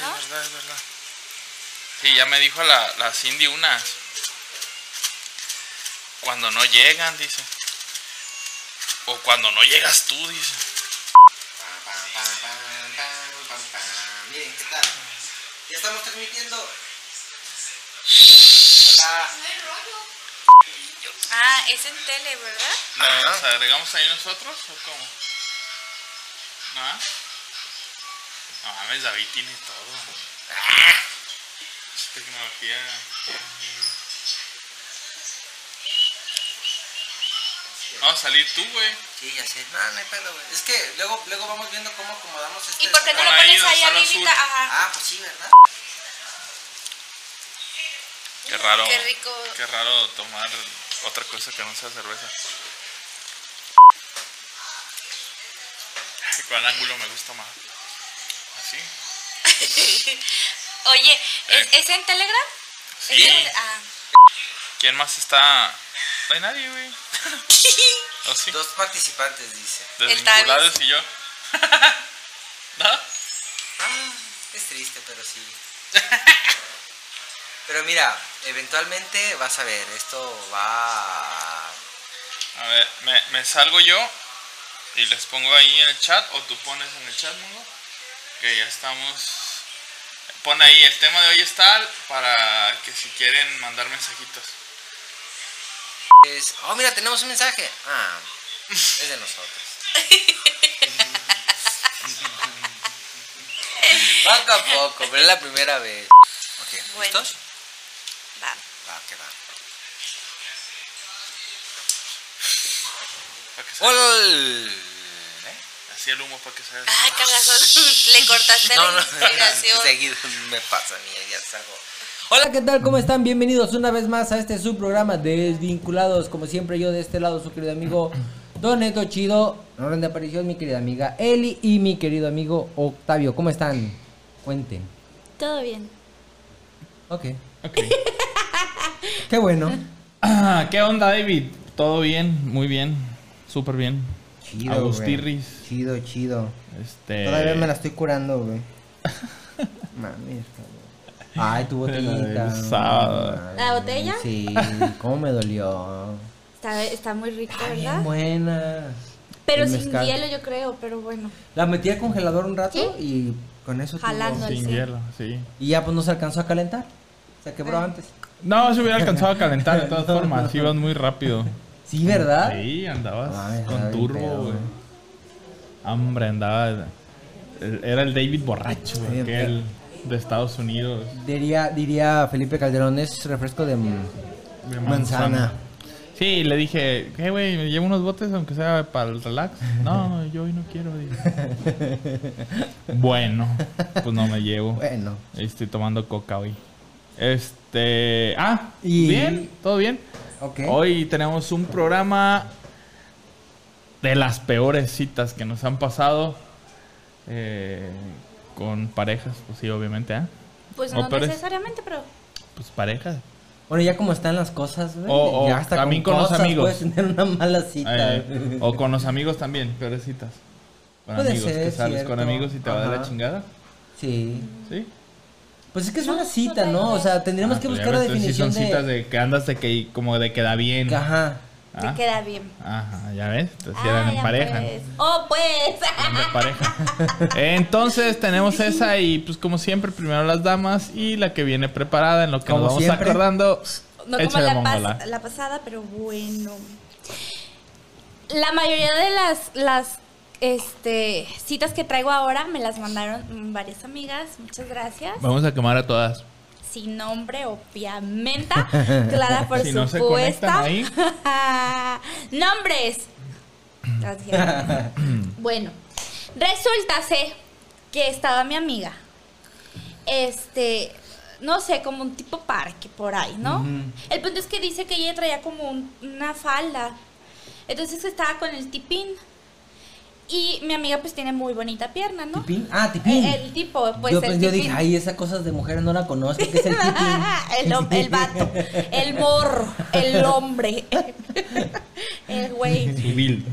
¿no? es verdad, es verdad. Sí, ya me dijo la, la Cindy unas. Cuando no llegan, dice. O cuando no llegas tú, dice. Miren, ¿qué tal? Ya estamos transmitiendo. Hola. Ah, es en tele, ¿verdad? ¿Nos Ajá. agregamos ahí nosotros o cómo? ¿No? Mames, David tiene todo. Es Tecnología. Vamos a salir tú, güey. Sí, ya sé. No, no hay pedo, güey. Es que luego, luego vamos viendo cómo acomodamos este. ¿Y por qué no lo Pon ahí pones ahí lo arribita? Ajá. Ah, pues sí, ¿verdad? Qué raro. Qué rico. Qué raro tomar otra cosa que no sea cerveza. Ay, ¿Cuál ángulo me gusta más? Oye, ¿es, Eh. ¿es en Telegram? Sí. ¿Es en- ah. ¿Quién más está? No hay nadie, güey. ¿O sí? Dos participantes, dice. Desvinculados y yo. ¿No? Ah, es triste, pero sí. Pero mira, eventualmente vas a ver, esto va. A ver, me, me salgo yo y les pongo ahí en el chat o tú pones en el chat, Mungo. Que ya estamos. Pon ahí, el tema de hoy está para que si quieren mandar mensajitos. Es... Oh, mira, tenemos un mensaje. Ah, es de nosotros. poco a poco, pero es la primera vez. Ok, Bueno. ¿listos? Va. Va, que va. Que se ¡Hola! Así el humo para que se Ay, cagazón. Le cortaste No, la no, inspiración. seguido me pasa a mí, ya salgo. Hola, ¿qué tal? ¿Cómo están? Bienvenidos una vez más a este subprograma de Desvinculados. Como siempre, yo de este lado, su querido amigo Don Neto Chido. En orden de aparición, mi querida amiga Eli y mi querido amigo Octavio. ¿Cómo están? Cuenten. Todo bien. Ok. Ok. Qué bueno. Ah, ¿Qué onda, David? ¿Todo bien? Muy bien. Súper bien. Chido, Agustirris. güey. Chido, chido. Este. Todavía me la estoy curando, güey. Mami. Ay, tu botellita. Ay, ¿La botella? Sí, cómo me dolió. Está, está muy rico, Está bien ¿verdad? buena. Pero sin mezcal. hielo, yo creo, pero bueno. La metí al congelador un rato y con eso tuvo- Jalando. Sin sí. hielo, sí. Y ya pues no se alcanzó a calentar. Se quebró Ah. antes. No, se hubiera alcanzado a calentar de todas No, formas. no. Ibas muy rápido. Sí, ¿verdad? Sí, andabas Ay, con turbo, güey. Hombre, andaba. Era el David borracho, Sí, aquel de Estados Unidos. Diría, diría Felipe Calderón, es refresco de, de manzana. Sí, le dije, ¿qué, güey? ¿Me llevo unos botes aunque sea para el relax? No, yo hoy no quiero. bueno, pues no me llevo. Bueno. Estoy tomando coca hoy. Este. Ah, Y- bien, todo bien. Hoy tenemos un programa de las peores citas que nos han pasado eh, con parejas, pues sí, obviamente, ¿ah? Pues O no peores- necesariamente, pero. Pues parejas. Bueno, ya como están las cosas, güey. O- o ya hasta también con los cosas amigos. Puedes tener una mala cita. Eh, o con los amigos también, peores citas. Con Puede amigos, ser, que sales con amigos y te va de la Ajá. chingada. Sí. ¿Sí? Pues es que es No, una no cita. ¿no? O sea, tendríamos Ah, que pues buscar la ves, entonces sí definición son citas de... de que andas de que como de queda bien. Ajá. Te Ah, queda bien. Ajá, ya ves, entonces Ah, eran en pareja. pues. Oh, pues. De pareja. Entonces tenemos esa y pues como siempre primero las damas y la que viene preparada en lo que Como nos vamos siempre. acordando. No como la, pas- la pasada, pero bueno. La mayoría de las, las este, citas que traigo ahora me las mandaron varias amigas. Muchas gracias. Vamos a quemar a todas. Sin nombre, obviamente. Clara, por Si no se supuesto. conectan ahí. Nombres. Gracias. bueno, resulta que estaba mi amiga. Este, no sé, como un tipo parque por ahí, ¿no? El punto es que dice que ella traía como un- una falda. Entonces estaba con el tipín. Y mi amiga pues tiene muy bonita pierna, ¿no? ¿Tipín? Ah, tipín. El, el tipo, pues yo, el pues, yo dije, tipín. ay, esas cosas de mujeres no la conozco, ¿qué es el tipín? el, el vato, el morro, el hombre, el güey. Civil.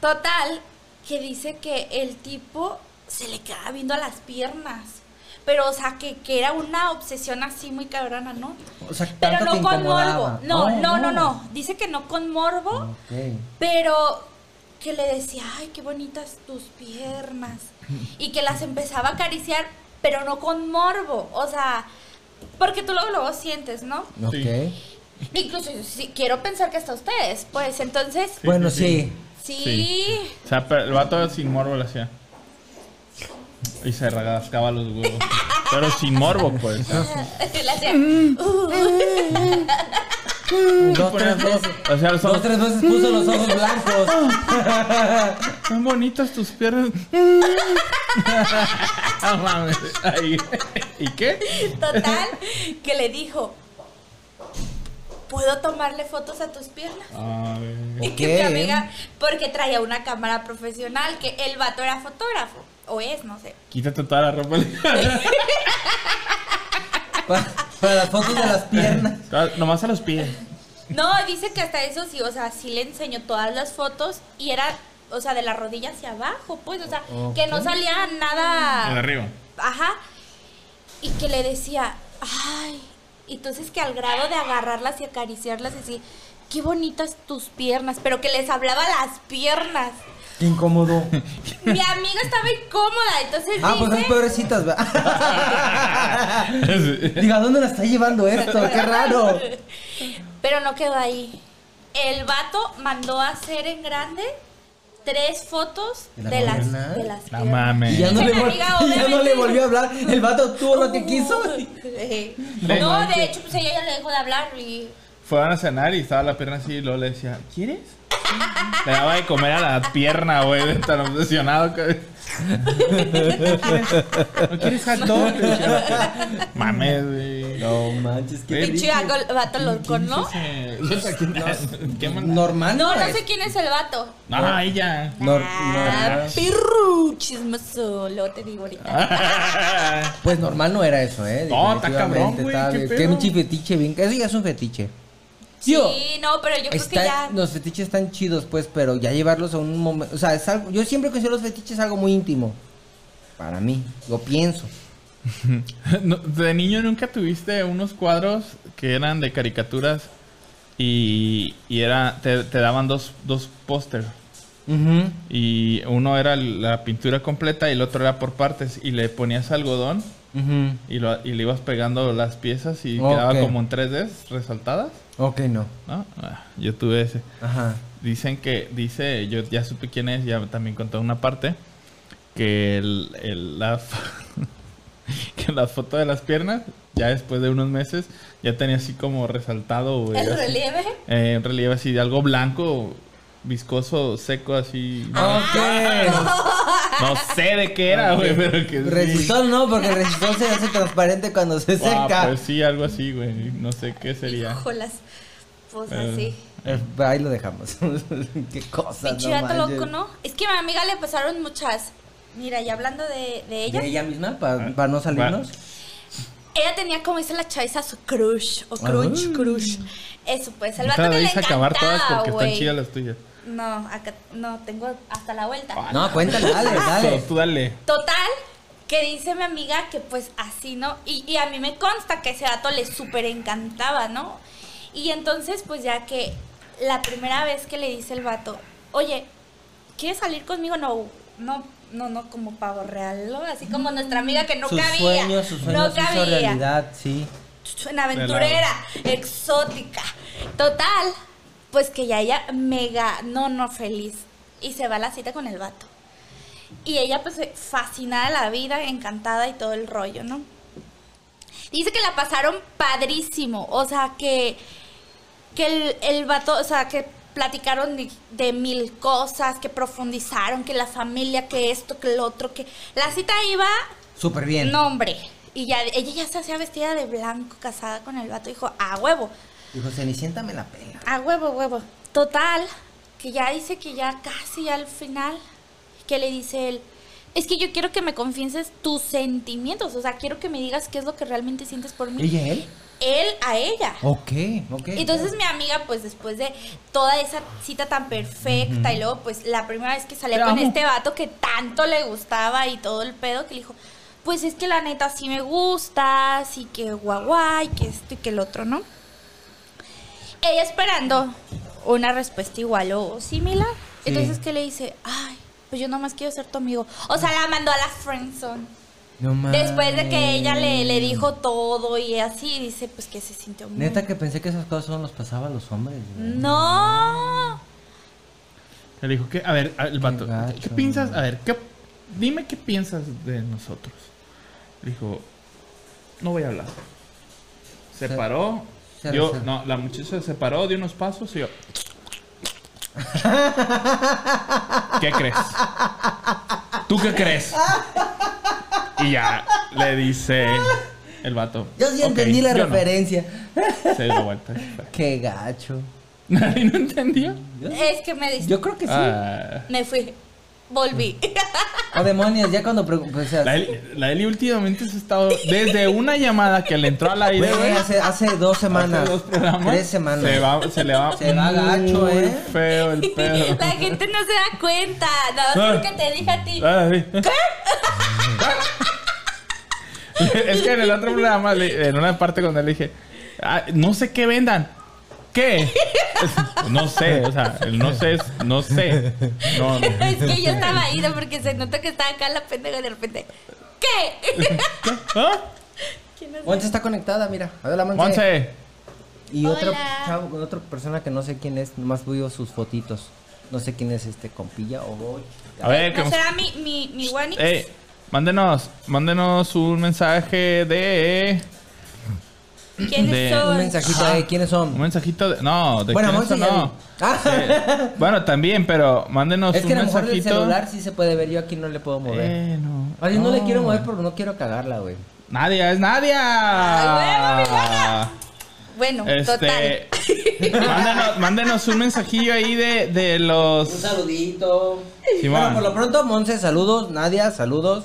Total, que dice que el tipo se le queda viendo a las piernas. pero o sea, que, que era una obsesión así muy cabrona, ¿no? O sea, Pero no te con morbo. No, no, no, no. Dice que no con morbo, Ok. pero que le decía, ay, qué bonitas tus piernas. Y que las empezaba a acariciar, pero no con morbo. O sea, porque tú luego, luego sientes, ¿no? Ok. Incluso sí, quiero pensar que hasta ustedes, pues entonces, Bueno, sí, sí. sí. Sí. O sea, pero el vato sin morbo lo hacía. Y se rascaba los huevos. Pero sin morbo, pues. Le hacía, Dos, tres veces. O sea, los Dos, tres veces puso los ojos blancos. Son bonitas tus piernas. No mames. Ay, ¿Y qué? Total, que le dijo, ¿puedo tomarle fotos a tus piernas? Ay. Y que mi amiga, porque traía una cámara profesional, que el vato era fotógrafo, o es, no sé. Quítate toda la ropa. Pa- para las fotos de las piernas. Nomás a los pies. No, dice que hasta eso sí, o sea, sí le enseñó todas las fotos y era, o sea, de la rodilla hacia abajo, pues, o sea, que no salía nada. De arriba. Ajá. Y que le decía, ay, y entonces que al grado de agarrarlas y acariciarlas y así, qué bonitas tus piernas, pero que les hablaba las piernas. Qué incómodo. Mi amiga estaba incómoda, entonces Ah, pues dice, son peorecitas, ¿verdad? Diga, ¿dónde la está llevando esto? Qué raro. pero no quedó ahí. El vato mandó a hacer en grande tres fotos ¿De la de las, de las No mames. Y ya no, le mi vol- amiga, y ya no obviamente. le volvió a hablar. El vato tuvo lo que quiso. No de hecho, pues ella ya le dejó de hablar y Fueron a cenar y estaba la pierna así y luego le decía, ¿quieres? Le daba de comer a la pierna, güey, de tan obsesionado que... ¿No quieres hot dog? Mames, güey. No manches, qué pinche vato- vato loco, ¿no? ¿Qué Normal. No, no es. sé quién es el vato. Ah, ella. Nor- Ah, pirru, chismoso, lo te digo ahorita. Pues normal no era eso, ¿eh? No, está cabrón, güey. Qué pinche fetiche, bien. Eso ya es un fetiche. Tío, Sí, no, pero yo creo que ya. los fetiches están chidos, pues, pero ya llevarlos a un momento. O sea, es algo. Yo siempre considero los fetiches algo muy íntimo. Para mí, lo pienso. No, de niño nunca tuviste unos cuadros que eran de caricaturas y, y era te, te daban dos, dos póster Ujú. y uno era la pintura completa y el otro era por partes y le ponías algodón Ujú. y, lo- y le ibas pegando las piezas y Ok. quedaba como en 3D resaltadas, Ok, no. ¿no? Ah, yo tuve ese. Ajá. Dicen que, dice, yo ya supe quién es, ya también contó una parte, que el, el- la, que la foto de las piernas, ya después de unos meses, ya tenía así como resaltado, El así, relieve. eh, en relieve así de algo blanco, viscoso, seco, así. Ok. No sé de qué era, güey, pero que sí. Resistol no, porque el resistol se hace transparente cuando se Ah, seca. pues sí, algo así, güey, no sé qué sería. Híjolas. Pues Eh, así. Eh, ahí lo dejamos. Qué cosa, Pinche no loco, ¿no? Es que a mi amiga le pasaron muchas. Mira, y hablando de, de ella, ¿De ella misma? ¿Para no salirnos? ella tenía como dice la chaviza su crush o crunch, Ay. crush. Eso pues, el vato te que la le dices acabar todas encantaba, porque están chidas las tuyas. No, acá no tengo hasta la vuelta. No, cuéntale, dale, dale. Tú dale. Total, que dice mi amiga que pues así, ¿no? Y, y a mí me consta que ese dato le súper encantaba, ¿no? Y entonces pues ya que la primera vez que le dice el vato, oye, ¿quieres salir conmigo? No, no, no, no, como pavo real, ¿no? Así como nuestra amiga que no sus cabía. sueños, sus sueños no cabía. realidad, sí. Una aventurera, exótica. Total, pues que ya ella mega, no, no feliz. Y se va a la cita con el vato. Y ella pues fascinada de la vida, encantada y todo el rollo, ¿no? Dice que la pasaron padrísimo. O sea, que, que el, el vato, o sea, que platicaron de, de mil cosas, que profundizaron, que la familia, que esto, que lo otro, que la cita iba Súper bien. no, hombre. Y ya, ella ya se hacía vestida de blanco, casada con el vato. Dijo, a huevo, Dijo, Cenicienta me la pela. a huevo, huevo. Total, que ya dice que ya casi al final, que le dice él, es que yo quiero que me confieses tus sentimientos. O sea, quiero que me digas qué es lo que realmente sientes por mí. ¿Ella, él? Él a ella. Ok, ok. Entonces mi amiga, pues después de toda esa cita tan perfecta y luego pues la primera vez que salía con amo. este vato que tanto le gustaba y todo el pedo, que le dijo, pues es que la neta sí me gusta, sí que guay, guay, que esto y que el otro, ¿no? Ella esperando una respuesta igual o similar. Sí. Entonces, ¿qué le dice? Ay, pues yo nomás quiero ser tu amigo. O sea, la mandó a la friendzone. No mames. Después de que ella le, le dijo todo y así, dice pues que se sintió muy... Neta que pensé que esas cosas solo nos pasaba a los hombres. güey. No. Le dijo que, a ver, el vato, gacho, ¿qué piensas? A ver, ¿qué, dime qué piensas de nosotros. Le dijo, no voy a hablar. Se Se- paró. Se Yo, reserva. no, la muchacha se paró, dio unos pasos y yo. ¿Qué crees? ¿Tú qué crees? Y ya le dice el vato. Yo sí "Ok, entendí la yo no". referencia. Se dio vuelta. Qué gacho. ¿Nadie no entendió? Es que me dis- Yo creo que sí. Ah, Me fui. Volví. O demonios, ya cuando pues, o sea, la, Eli, la Eli últimamente se ha estado. Desde una llamada que le entró al aire. güey, hace, hace dos semanas. hace dos programas, Tres semanas. Se, va, se le va. Se va gacho, muy ¿eh? feo el pedo. La gente no se da cuenta. No, Ah. porque te dije a ti. Ah, sí. es que en el otro programa, le- en una parte cuando le dije, "Ah, no sé qué vendan. ¿Qué? no sé, o sea, el no sé es no sé. No, no. Es que yo estaba ahí ¿no? porque se nota que estaba acá la pendeja y de repente. ¿Qué? ¿Ah? ¿Quién es? Monse está conectada, mira. Hola, Monse. Monse. Y otra, Hola. chavo, otra persona que no sé quién es, nomás veo sus fotitos. No sé quién es este compilla o A ver, que ¿No nos- será mi, mi, mi Wanix? Ey, mándenos, mándenos un mensaje de. ¿Quiénes de- son? un mensajito de quiénes Un son. mensajito de. No, de Bueno, quiénes Monse son, ya no. Ah. Sí. Bueno, también, pero mándenos Es que un a lo mejor el mensajito. celular sí se puede ver, yo aquí no le puedo mover. Eh, no. Le quiero mover porque no quiero cagarla, güey. Nadia, es Nadia. Ay, bueno, mi. Bueno, Este, total. mándenos, mándenos un mensajillo ahí de, de los. Un saludito. Simón. Bueno, por lo pronto, Monse, saludos. Nadia, saludos.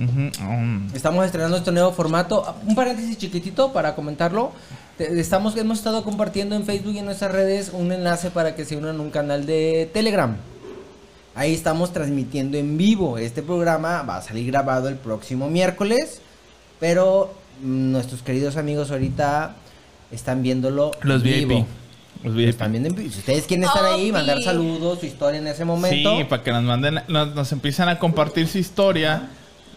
Um. Estamos estrenando este nuevo formato. Un paréntesis chiquitito para comentarlo. Estamos, hemos estado compartiendo en Facebook y en nuestras redes un enlace para que se unan a un canal de Telegram. Ahí estamos transmitiendo en vivo. Este programa va a salir grabado el próximo miércoles. Pero mm, nuestros queridos amigos ahorita están viéndolo Los en VIP. Los Lo VIP. están viendo en vivo. Si ustedes quieren estar ahí, mandar saludos, su historia en ese momento. Sí, para que nos manden, nos, nos empiecen a compartir su historia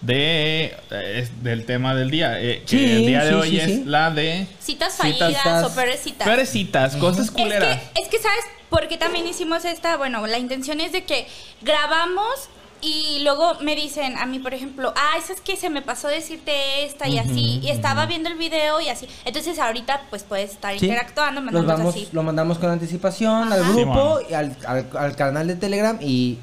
de es- del tema del día. eh, que el día de sí, hoy sí, es sí. la de Citas Citas- fallidas o peores citas. peores citas, cosas Es culeras. que, es que, ¿sabes por qué también hicimos esta? Bueno, la intención es de que grabamos y luego me dicen a mí, por ejemplo, ah, eso es que se me pasó decirte esta y así, y estaba viendo el video y así. Entonces ahorita pues puedes estar Sí. interactuando, vamos, así. lo mandamos con anticipación al grupo, Sí, y al, al- al canal de Telegram y...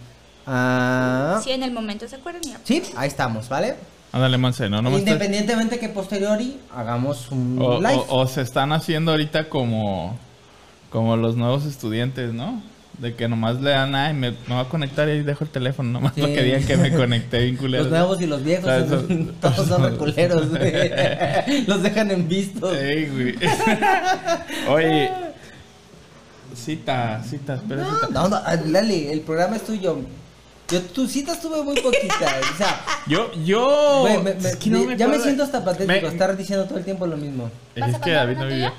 ah, Sí, en el momento, ¿se acuerdan? Ya. sí, ahí estamos, ¿vale? Ándale, Monse, no, no Independientemente que posteriori hagamos un o, live. o- o se están haciendo ahorita como como los nuevos estudiantes, ¿no? De que nomás le dan, ay, me, me voy a conectar y ahí dejo el teléfono, nomás Sí. para que digan que me conecté bien culero. los nuevos y los viejos, todos son reculeros. Los dejan en vistos. Ey, güey. Oye, cita, cita, espera, cita. No, no, ah, Lali, el programa es tuyo. Yo, tu cita estuve muy poquita. O sea, Yo, yo. güey, me- me- es que no me ya me siento hasta patético Me- estar diciendo todo el tiempo lo mismo. ¿Vas Es a que David no vive.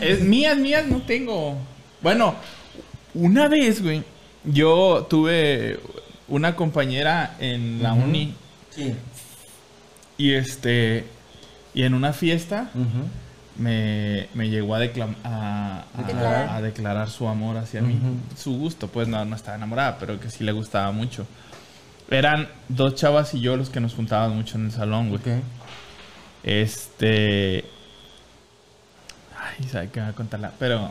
Es mías, mías no tengo. Bueno, una vez, güey, yo tuve una compañera en la uni Sí. y este y en una fiesta me, me llegó a, a, a- Declarar. a declarar su amor hacia mí. Su gusto, pues no, no estaba enamorada, pero que sí le gustaba mucho. Eran dos chavas y yo los que nos juntábamos mucho en el salón, güey. Este. Ay, sabe que me va a contarla. Pero.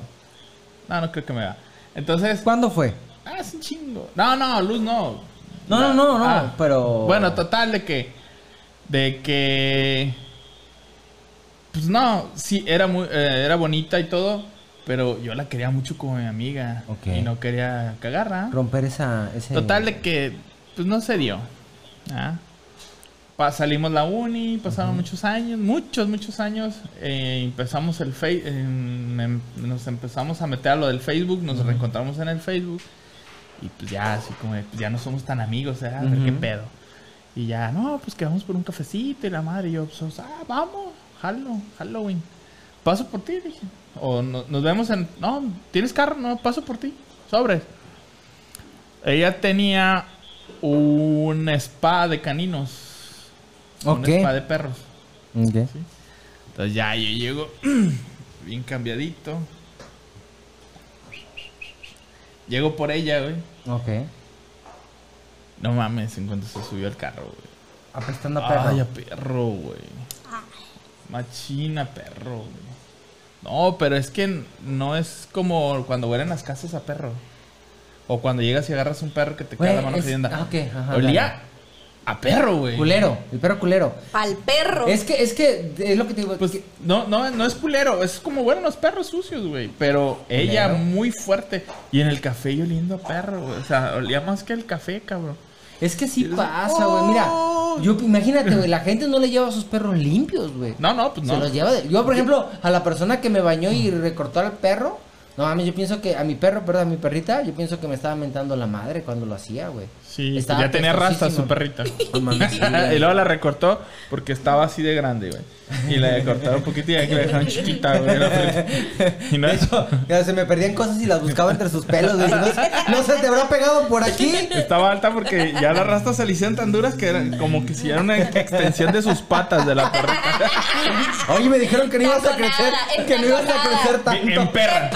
No, no creo que me va. Entonces. ¿Cuándo fue? Ah, es un chingo. No, no, Luz no. No, no, no, no, Ah. pero... Bueno, total, de que. De que. Pues no, sí, era muy. eh, era bonita y todo. Pero yo la quería mucho como mi amiga. Y no quería cagarla. Romper esa... Ese... Total de que, pues no se dio. ¿ah? Pa- salimos la uni, pasaron muchos años, muchos, muchos años. eh, empezamos el Face, nos empezamos a meter a lo del Facebook, nos reencontramos en el Facebook. Y pues ya, así como, pues, ya no somos tan amigos, ¿eh? A ver qué pedo. Y ya, no, pues que vamos por un cafecito y la madre. Y yo, pues, ah, vamos, jalo, Halloween. Paso por ti, dije. O no- nos vemos en. No, ¿tienes carro? No, paso por ti. Sobres. Ella tenía un spa de caninos. Ok. Un spa de perros. Ok. Entonces ya yo llego bien cambiadito. Llego por ella, güey. Ok. No mames, en cuanto se subió al carro, güey. Apestando a perro. Ay, a perro, güey. Machina, perro, güey. No, pero es que no es como cuando huelen las casas a perro. O cuando llegas y agarras un perro que te queda la mano cayendo. ah, ok, ajá, Olía a perro, güey. Culero, el perro culero. Pa'l perro. Es que, es que, es lo que te digo. Pues que- no, no, no es culero, es como bueno los perros sucios, güey. Pero ella Culero. muy fuerte. Y en el café yo oliendo a perro, güey. O sea, olía más que el café, cabrón. Es que sí pasa, güey. Mira, yo imagínate, güey, la gente no le lleva a sus perros limpios, güey. No, no, pues Se no. los lleva de- Yo, por ejemplo, a la persona que me bañó y recortó al perro, no mames, yo pienso que a mi perro, perdón, a mi perrita, yo pienso que me estaba mentando la madre cuando lo hacía, güey. Sí, pues Estaba ya tenía rastas su perrita. Sí, güey. y luego la recortó porque estaba así de grande, güey. Y la cortaron un poquito y que la dejaron chiquita, güey. Y no De hecho, ya se me perdían cosas y las buscaba entre sus pelos, güey. No, se- no se te habrá pegado por aquí. Estaba alta porque ya las rastas se le hicieron tan duras que eran como que si era una extensión de sus patas de la perrita. Oye, me dijeron que no ibas a crecer, que no ibas a crecer tanto. En perra.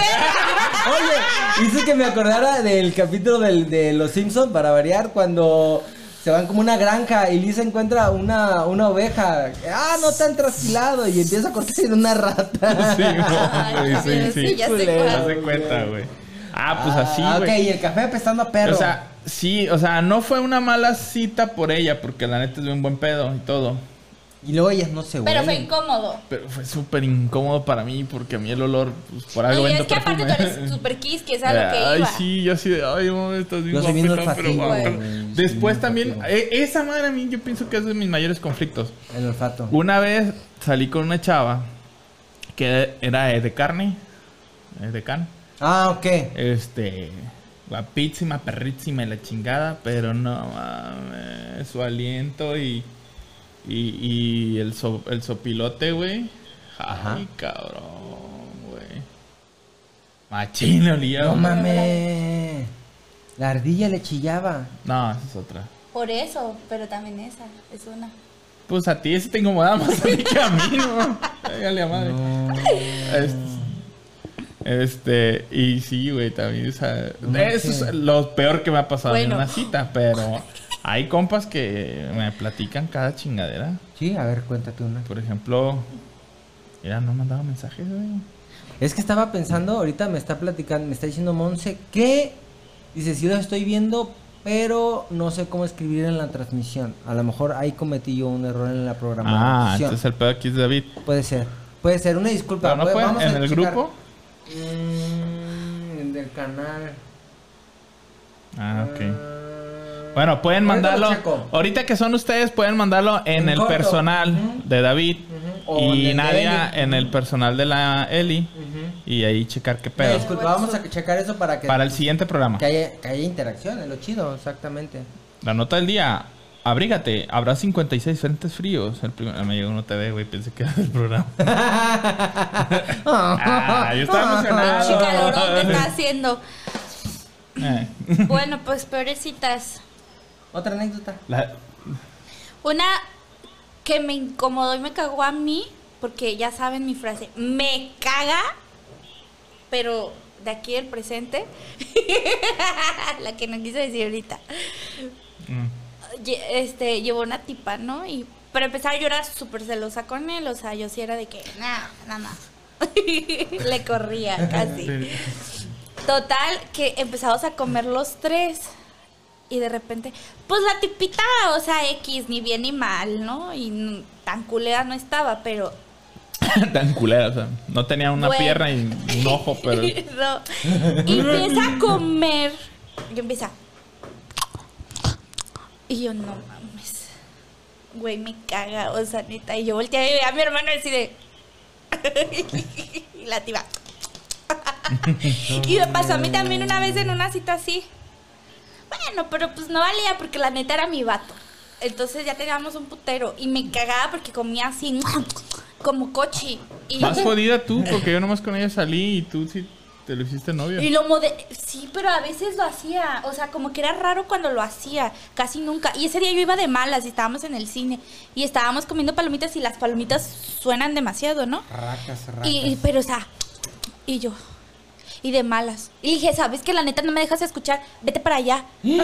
Oye, hice que me acordara del capítulo del- de Los Simpsons para variar cuando se van como una granja y Lisa encuentra una, una oveja. Ah, no tan trasquilado y empieza a cortarse de una rata. Sí, Ay, güey, sí, sí, sí. ya de cuenta, güey. Ah, pues así, Ah, güey. ok, y el café apestando a perro. O sea, sí, o sea, no fue una mala cita por ella, porque la neta es de un buen pedo y todo. Y luego ellas no se Pero fue huelen. incómodo. Pero fue súper incómodo para mí porque a mí el olor, pues por algo Oye, vendo es que aparte tú eres super kiss, que es a lo que Ay, iba. sí, yo así de, ay, mami, estás bien Yo soy bien guapetón, pero güey. Después Sí, también, eh, esa madre a mí yo pienso que es de mis mayores conflictos. El olfato. Una vez salí con una chava que era de carne, eh, de can. Ah, ok. Este, guapísima, perrísima y la chingada, pero no mames, su aliento y, y, y el, so- el sopilote, güey. Ajá. Ay, cabrón, güey. Machín olía. No mames. La ardilla le chillaba. No, esa es otra. Por eso, pero también esa es una. Pues a ti ese te incomodaba más a mí que a mí, ¿no? Dale a madre. Este, este, y sí, güey, también, o sea, No eso es lo peor que me ha pasado en una cita, pero hay compas que me platican cada chingadera. Sí, a ver, cuéntate una. Por ejemplo, mira, no mandaba mensajes, güey. Es que estaba pensando, ahorita me está platicando, me está diciendo Monse que dice, sí lo estoy viendo, pero no sé cómo escribir en la transmisión. A lo mejor ahí cometí yo un error en la Ah, programación. entonces el pedo aquí es David. Puede ser. Puede ser, una disculpa. Pero no Pu- fue vamos a en el checar. grupo. Mm, en el canal. Ah, ok. Bueno, pueden mandarlo. Ahorita que son ustedes, pueden mandarlo en, En el corto. personal de David. En el Y Nadia en el personal de la Eli. Y ahí checar qué Una pedo. disculpa, vamos a checar eso para que, Para el siguiente programa. que, haya, que haya interacción, es lo chido, exactamente. La nota del día. Abrígate, habrá 56 frentes fríos. El primer, me llegó un TV, güey, pensé que era del programa. Ah, yo estaba emocionado. Chica calorón que está haciendo. Eh, Bueno, pues peorecitas. Otra anécdota. la- Una que me incomodó y me cagó a mí, porque ya saben mi frase, me caga, pero de aquí del presente, la que no quise decir ahorita, mm. Este, llevó una tipa, ¿no? Y para empezar yo era súper celosa con él, o sea, yo sí era de que, nada, nada, Le corría casi. Total, que empezamos a comer los tres. Y de repente, pues la tipita, o sea, X, ni bien ni mal, ¿no? Y tan culera no estaba, pero. Tan culera, o sea, no tenía una Bueno. pierna y un ojo, pero. No. Y empieza a comer. Y empieza. Y yo, no mames. Güey, me caga, o sea, neta. Y yo volteé y a mi hermano así de. y la tipa. y me pasó a mí también una vez en una cita así. Bueno, pero pues no valía porque la neta era mi vato. Entonces ya teníamos un putero. Y me cagaba porque comía así, como cochi. Y, Más jodida tú, porque yo nomás con ella salí y tú sí te lo hiciste novio. y lo mode Sí, pero a veces lo hacía. O sea, como que era raro cuando lo hacía. Casi nunca. Y ese día yo iba de malas y estábamos en el cine. Y estábamos comiendo palomitas y las palomitas suenan demasiado, ¿no? Racas, racas. Y- pero, o sea, y yo. Y de malas. Y dije, ¿sabes que la neta no me dejas escuchar? Vete para allá. y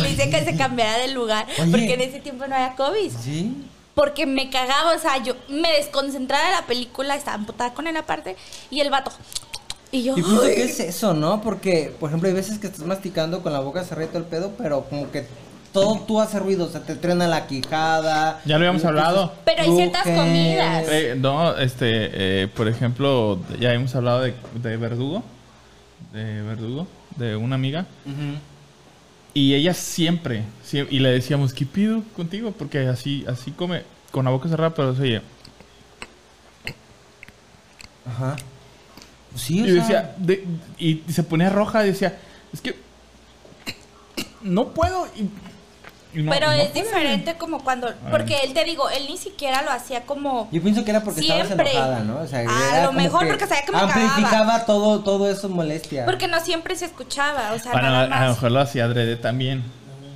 le hice que se cambiara de lugar. Oye. Porque en ese tiempo no había COVID. ¿Sí? Porque me cagaba, o sea, yo me desconcentraba de la película, estaba emputada con él aparte. Y el vato. Y yo. Y que es eso, ¿no? Porque, por ejemplo, hay veces que estás masticando con la boca cerrada y todo el pedo, pero como que todo tú hace ruido, o sea, te trena la quijada. Ya lo habíamos hablado. Pero hay ciertas ruges. comidas. Eh, no, este, eh, por ejemplo, ya hemos hablado de, de Verdugo. De Verdugo, de una amiga. Ujú. Y ella siempre, sie- y le decíamos, ¿qué pido contigo? Porque así, así come, con la boca cerrada, pero se oye. Ajá. Sí, o Y decía, de- y se ponía roja y decía, es que no puedo. Y no- pero no es puede. diferente como cuando. Porque él te digo, él ni siquiera lo hacía como. Yo pienso que era porque estabas Siempre. enojada, ¿no? O sea, A era lo mejor porque sabía que me cagaba. Amplificaba todo, todo eso molestia. Porque no siempre se escuchaba, o sea, Bueno, nada a, a lo mejor lo hacía adrede también.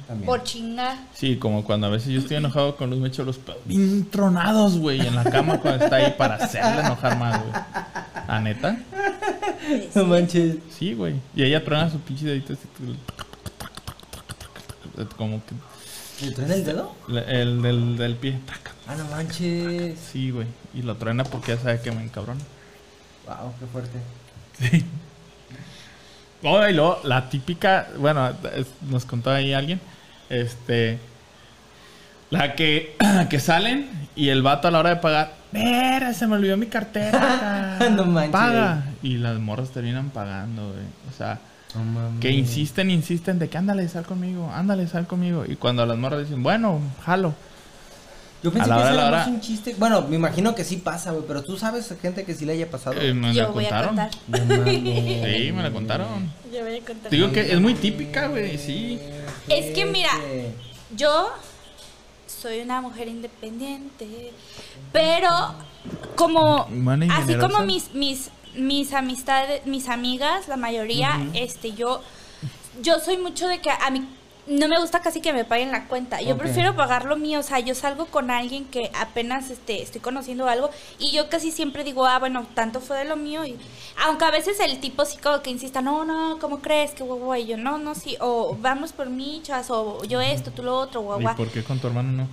También. Por chingar. Sí, como cuando a veces yo estoy enojado con Luz, me echo los pedos bien tronados, güey, en la cama cuando está ahí para hacerle enojar más, güey. ¿A neta? No manches. Sí, güey. Y ella truena su pinche dedito así, como que ¿Le truena el dedo? le- el del, del pie. Ah, no manches. Sí, güey. Y lo truena porque ya sabe que me encabrona. Wow, qué fuerte. Sí. Oh, y luego la típica, bueno, es- nos contó ahí alguien, este, la que, que salen y el vato a la hora de pagar, ¡Mira, se me olvidó mi cartera! No manches. Paga. Y las morras terminan pagando, güey. O sea, Que insisten, insisten de que ándale, sal conmigo, ándale, sal conmigo. Y cuando las morras dicen, bueno, jalo. Yo pensé A la que a era más un chiste. Bueno, me imagino que sí pasa, güey. Pero tú sabes gente que sí le haya pasado. Eh, me Yo la voy a contaron. contar. No mames. Sí, me la contaron. Yo voy a contar. Digo que es muy típica, güey, sí. Es que mira, yo soy una mujer independiente, pero como así como mis mis mis amistades, mis amigas, la mayoría, este yo yo soy mucho de que a mí no me gusta casi que me paguen la cuenta. Yo prefiero pagar lo mío, o sea, yo salgo con alguien que apenas este estoy conociendo algo y yo casi siempre digo, "Ah, bueno, tanto fue de lo mío" y aunque a veces el tipo sí como que insista, "No, no, ¿cómo crees que guau, guau?" Y yo, "No, no, sí, o vamos por michas o yo esto, tú lo otro, guau, ¿Y guau." por qué con tu hermano no?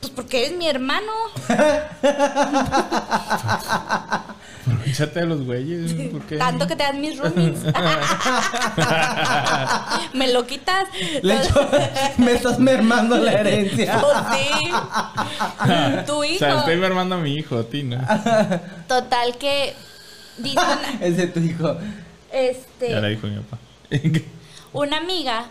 Pues porque es mi hermano. Échate a los güeyes, ¿por qué? Tanto que te dan mis roomies. me lo quitas. Le echo- me estás mermando la herencia. Pues sí. Tu O hijo. sea, estoy mermando a mi hijo, a ti, ¿no? Total que dice una, Es de tu hijo. este, Ya le dijo mi papá. una amiga,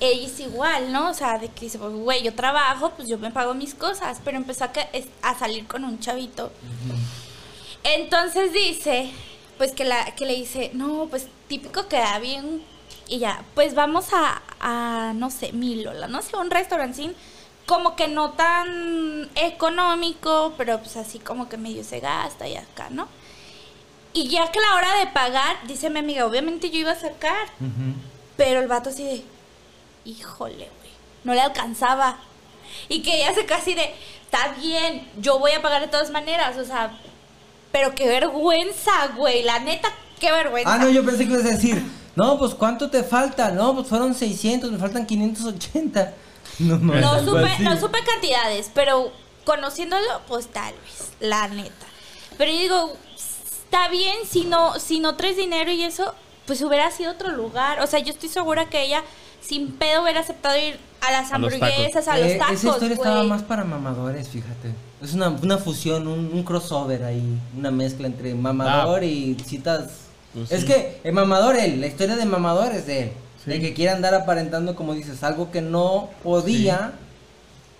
ella es igual, ¿no? O sea, de que dice, pues, güey, yo trabajo, pues yo me pago mis cosas, pero empezó a, que- a salir con un chavito. Entonces dice, pues que, la, que le dice, no, pues típico queda bien. Y ya, pues vamos a, a no sé, Milola, no sé, un restaurancín como que no tan económico, pero pues así como que medio se gasta y acá, ¿no? Y ya que la hora de pagar, dice mi amiga, obviamente yo iba a sacar, pero el vato así de, híjole, güey, no le alcanzaba. Y que ella se casi de, está bien, yo voy a pagar de todas maneras, o sea, pero qué vergüenza, güey, la neta, qué vergüenza. Ah, no, yo pensé que ibas a decir, no, pues ¿cuánto te falta? No, pues fueron 600, me faltan 580. No, mames, No algo supe, así. no supe cantidades, pero conociéndolo, pues tal vez, la neta. Pero yo digo, está bien si no, si no traes dinero y eso, pues hubiera sido otro lugar. O sea, yo estoy segura que ella sin pedo hubiera aceptado ir a las A los hamburguesas, a los Eh, tacos, Esa historia estaba más para mamadores, fíjate. Es una, una fusión, un, un crossover ahí. Una mezcla entre mamador Ah. y citas. Pues es sí. que el mamador, él, la historia de mamador es de él. Sí. De que quiere andar aparentando, como dices, algo que no podía.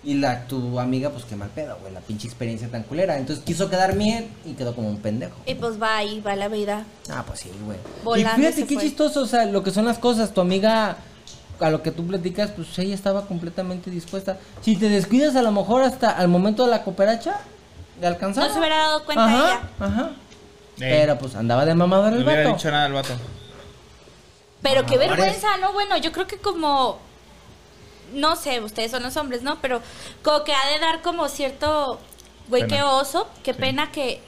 Y la tu amiga, pues qué mal pedo, güey. La pinche experiencia tan culera. Entonces quiso quedar bien y quedó como un pendejo. Y pues va ahí, va la vida. Ah, pues sí, güey. Y fíjate qué fue. chistoso, o sea, lo que son las cosas. Tu amiga, a lo que tú platicas, pues ella estaba completamente dispuesta. Si te descuidas a lo mejor hasta al momento de la cooperacha, de alcanzar. No se hubiera dado cuenta ajá, ella. Ajá. Ey, Pero pues andaba de mamador no el le hubiera vato. dicho nada al vato. Pero qué Ahora vergüenza, ¿no? Bueno, yo creo que como. No sé, ustedes son los hombres, ¿no? Pero como que ha de dar como cierto. Güey, Pena. qué oso. Qué Sí. pena que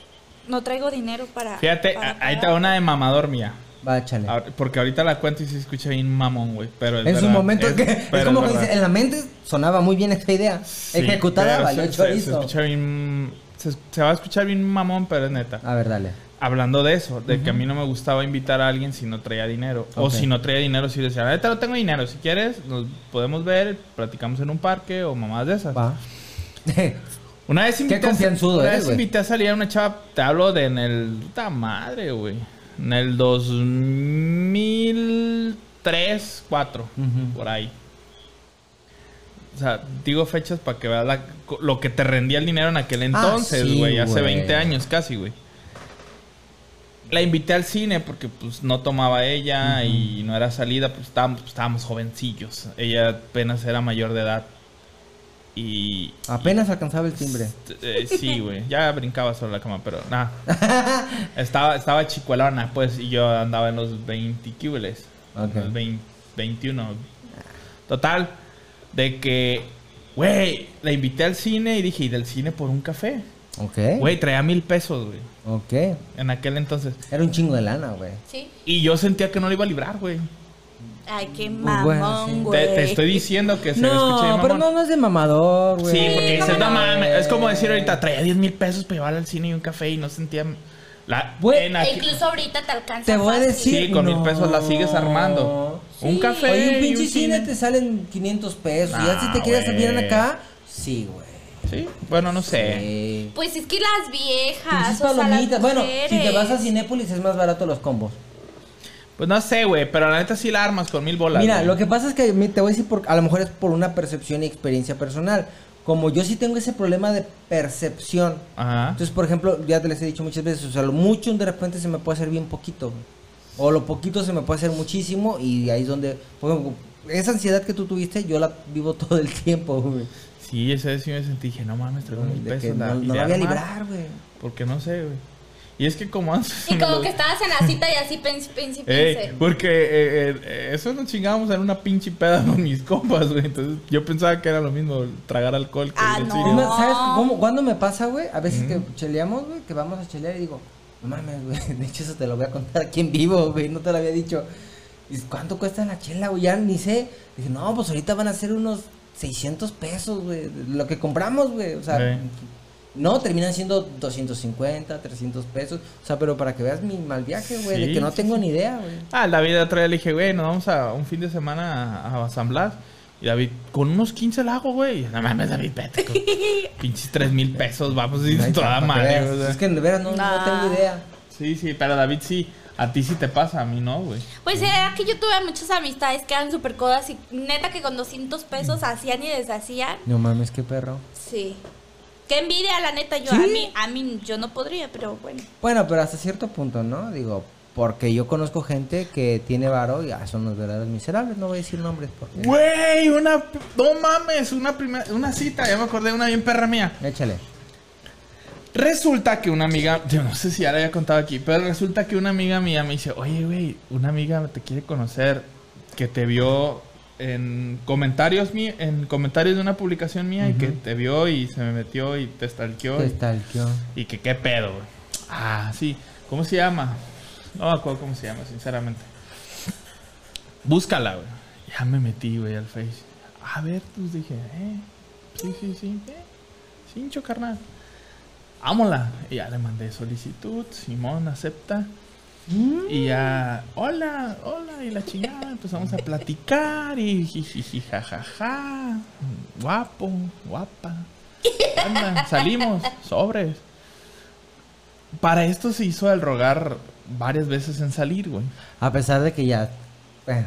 no traigo dinero para. Fíjate, para ahí está una de mamador mía. Va, échale. Ahor- Porque ahorita la cuento y se escucha bien mamón, güey. Pero es en su verdad, momento, es- que, es pero como es que dice, en la mente sonaba muy bien esta idea. Sí, Ejecutada, valió se, se- escucha bien. Se, se va a escuchar bien mamón, pero es neta. A ver, dale. Hablando de eso, de que a mí no me gustaba invitar a alguien si no traía dinero. O si no traía dinero, si decía, ahorita no tengo dinero. Si quieres, nos podemos ver, platicamos en un parque o mamás de esas. Va. Una vez invité, Qué confianzudo una eres, vez invité a salir a una chava, te hablo de en el. Puta madre, güey. En el 2003, 4, Ujú. por ahí. O sea, digo fechas para que veas la- lo que te rendía el dinero en aquel entonces, Ah, sí, güey. hace güey. 20 años casi, güey. La invité al cine porque pues no tomaba ella y no era salida, pues estábamos, pues, estábamos jovencillos. Ella apenas era mayor de edad. Y, Apenas alcanzaba el timbre. eh, sí, güey. Ya brincaba sobre la cama, pero nada. estaba, estaba chicuelona, pues, y yo andaba en los 20 cubeles. Ok. Los 20 21. Total, de que, güey, la invité al cine y dije, ¿y del cine por un café? Ok. Güey, traía mil pesos, güey. Ok. En aquel entonces. Era un chingo de lana, güey. Sí. Y yo sentía que no lo iba a librar, güey. Ay, qué Pues bueno, mamón, sí. güey. Te, te estoy diciendo que se escucha No, bien pero mamón. no, no es de mamador, güey. Sí, porque ¿cómo dices, no mames. Es como decir ahorita, traía 10 mil pesos para llevar al cine y un café y no sentía la. E que- incluso ahorita te alcanza Te voy a decir. Sí, con mil no. pesos la sigues armando. Un café. Oye, un y pinche cine te salen 500 pesos. y ya si te quieres salir acá, sí, güey. Sí, bueno, no sé. Sí. Pues es que las viejas, Pinches o sea, las palomitas. Bueno, si te vas a. Cinépolis es más barato los combos. Pues no sé, güey, pero la neta sí la armas con mil bolas. Mira, güey. lo que pasa es que te voy a decir, por, a lo mejor es por una percepción y experiencia personal. Como yo sí tengo ese problema de percepción. Ajá. Entonces, por ejemplo, ya te les he dicho muchas veces, o sea, lo mucho de repente se me puede hacer bien poquito. güey. O lo poquito se me puede hacer muchísimo y ahí es donde, por ejemplo, esa ansiedad que tú tuviste, yo la vivo todo el tiempo, güey. Sí, ese vez sí me sentí, dije, no mames, traigo mil pesos. no, la- no la voy a librar, güey. Porque no sé, güey. Y es que como antes... Y como que estabas en la cita y así pensé, pensé, pensé. porque eh, eh, eso nos chingábamos en una pinche peda con mis compas, güey. Entonces yo pensaba que era lo mismo tragar alcohol que Ah, al no. cine. ¿Sabes cómo, cuándo me pasa, güey? A veces que cheleamos, güey, que vamos a chelear y digo, no mames, güey, de hecho eso te lo voy a contar aquí en vivo, güey, no te lo había dicho. Y ¿cuánto cuesta la chela, güey? Ya ni sé. Dije, no, pues ahorita van a ser unos 600 pesos, güey, lo que compramos, güey. O sea. No, terminan siendo 250, 300 pesos. O sea, pero para que veas mi mal viaje, güey, de que no sí, tengo sí. ni idea, güey. Ah, David otra vez le dije, güey, nos vamos a un fin de semana a, a San Blas. Y David, con unos 15 la hago, güey. No mames, David, vete. Pinches 3 mil pesos, vamos a ir está, toda madre. o sea. Es que de veras no, no Nah. tengo idea. Sí, sí, pero David sí. A ti sí te pasa, a mí no, güey. Pues era que yo tuve muchas amistades que eran súper codas y neta que con 200 pesos Mm. hacían y deshacían. No mames, qué perro. Sí. Qué envidia, la neta. Yo, ¿Sí? a, mí, a mí, yo no podría, pero bueno. Bueno, pero hasta cierto punto, ¿no? Digo, porque yo conozco gente que tiene varo y ah, son los verdaderos miserables, no voy a decir nombres porque... Güey, una. No mames, una primera. Una cita, ya me acordé de una bien perra mía. Échale. Resulta que una amiga, yo no sé si ya la había contado aquí, pero resulta que una amiga mía me dice, oye, güey, una amiga te quiere conocer, que te vio en comentarios mi- en comentarios de una publicación mía y que te vio y se me metió y te stalkeó ¿Qué y, tal, tío? y que qué pedo, güey. Ah, sí. ¿Cómo se llama? No me acuerdo cómo se llama, sinceramente. Búscala, güey. Ya me metí, güey, al Face. A ver, pues dije, eh, sí, sí, sí, eh, cincho, carnal. Vámonos. Y ya le mandé solicitud, Simón acepta. Y ya, hola, hola, y la chingada, empezamos a platicar y jijiji, jajaja, guapo, guapa. Anda, salimos, sobres. Para esto se hizo el rogar varias veces en salir, güey. A pesar de que ya... bueno.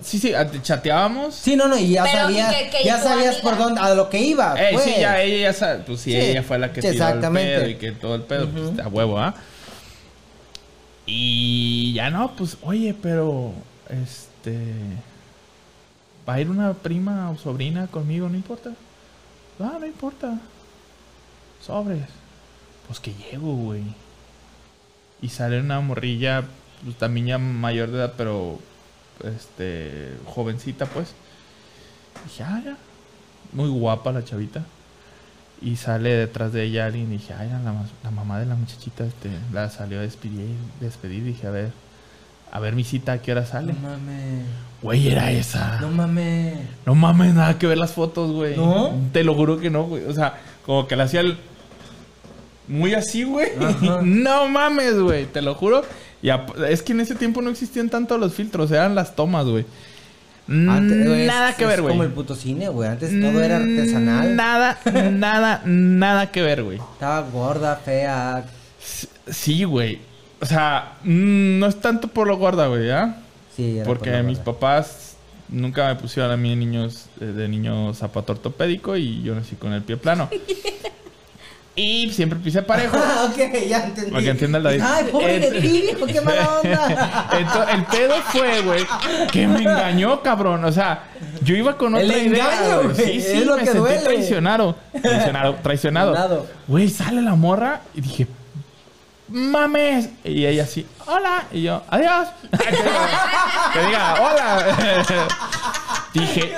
Sí, sí, a- chateábamos. Sí, no, no, y ya Pero sabías, que- que ya sabías amiga- por dónde, a lo que iba, Ey, pues. sí, ya ella ya sabe. Pues sí, Sí, ella fue la que sí, tiró el pedo y que todo el pedo, Ujú. pues a huevo, ¿ah? Y ya no, pues, oye, pero este va a ir una prima o sobrina conmigo, no importa. Ah, no importa. Sobres. Pues que llego, güey. Y sale una morrilla, pues, también ya mayor de edad, pero este jovencita, pues. Dije, ah, ya. Muy guapa la chavita. Y sale detrás de ella alguien y dije, ay, la, ma- la mamá de la muchachita este, la salió a despedir, despedir. Dije, a ver, a ver mi cita, ¿a qué hora sale? No mames. Güey, era esa. No mames. No mames, nada que ver las fotos, güey. ¿No? Te lo juro que no, güey. O sea, como que la hacía el... muy así, güey. No mames, güey. Te lo juro. Y ap- es que en ese tiempo no existían tanto los filtros, eran las tomas, güey. Antes, güey, nada es- que ver, güey. como el puto cine, güey. Antes todo era artesanal. Nada, nada, nada que ver, güey. Estaba gorda, fea. Sí, güey. O sea, mm, no es tanto por lo gorda, güey, ¿ya? Sí, era Porque por mis gorda. papás nunca me pusieron a mí de niños eh, de niño zapato ortopédico y yo nací con el pie plano. y siempre pisé parejo. Ah, ok, ya entendí. Para que entienda el David. Ay, pobre de ti, qué mala onda. Entonces, el pedo fue, güey, que me engañó, cabrón. O sea, yo iba con El otra idea. engaño, güey. Sí, sí, es lo me que sentí duele. Traicionado, traicionado. Traicionado. Güey, sale la morra y dije, mames. Y ella así, hola. Y yo, adiós. que, diga, hola. dije,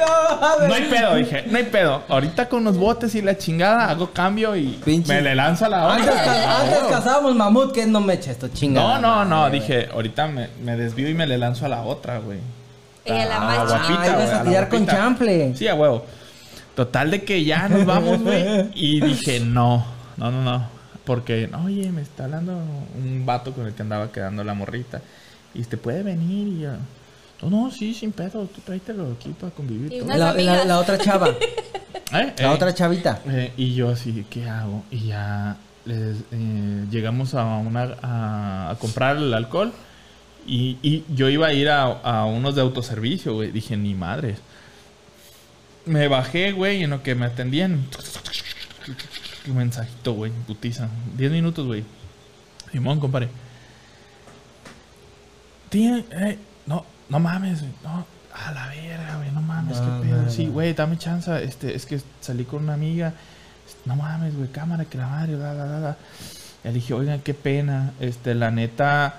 no hay pedo, dije, no hay pedo. Ahorita con los botes y la chingada hago cambio y Pinche- me le lanzo a la Antes, otra. ca- antes cazábamos mamut, que no me echa esto, chingada. No, no, no, madre, dije, ahorita me, me desvío y me le lanzo a la otra, güey. Ella la Ah, más guapita. Ay, vas güey, a a tirar con guapita. chample. Sí, a huevo. Total de que ya nos vamos, güey. Y dije, no, no, no, no. Porque, no, oye, me está hablando un vato con el que andaba quedando la morrita. Y te puede venir y yo. No, no, sí, sin pedo. Tú tráetelo aquí para convivir. Y todo". La, la- amigas. la otra chava, ¿Eh? la Eh, otra chavita. eh, y yo así, ¿qué hago? Y ya les, eh, llegamos a, una, a, a comprar el alcohol. Y, y yo iba a ir a, a unos de autoservicio, güey. Dije, ni madres. Me bajé, güey, en lo que me atendían. Un mensajito, güey, putiza. Diez minutos, güey. Simón, compadre. Tiene, eh, no, no mames, güey. No, a la verga, güey. No mames, No qué pedo. Sí, güey, dame chance. Este, es que salí con una amiga. No mames, güey, cámara, que la madre. Le dije, oigan, qué pena. Este, la neta,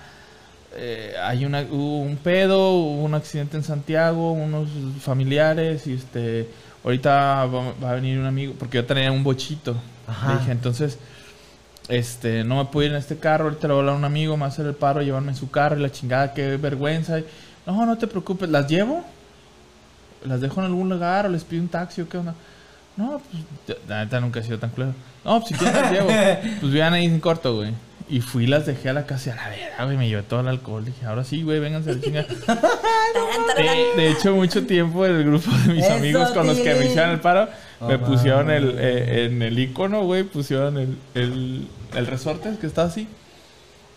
eh, hay una, hubo un pedo, hubo un accidente en Santiago, unos familiares, y este, ahorita va, va a venir un amigo, porque yo tenía un bochito. Ajá. Le dije, entonces, este, no me puedo ir en este carro, ahorita le voy a hablar a un amigo, me va a hacer el paro, llevarme en su carro y la chingada, qué vergüenza. Y, no, no te preocupes, ¿las llevo? ¿Las dejo en algún lugar o les pido un taxi o qué onda? No, pues, la neta nunca he sido tan culero. No, pues si quieres las llevo. Pues vean ahí en corto, güey. Y fui las dejé a la casa y a la vera, güey, me llevé todo el alcohol. Dije, ahora sí, güey, vénganse a la tarán. De, de hecho, mucho tiempo en el grupo de mis Eso, amigos con los que me hicieron el paro, Oh, me pusieron el, eh, en el icono, güey, pusieron el, el, el resorte que está así.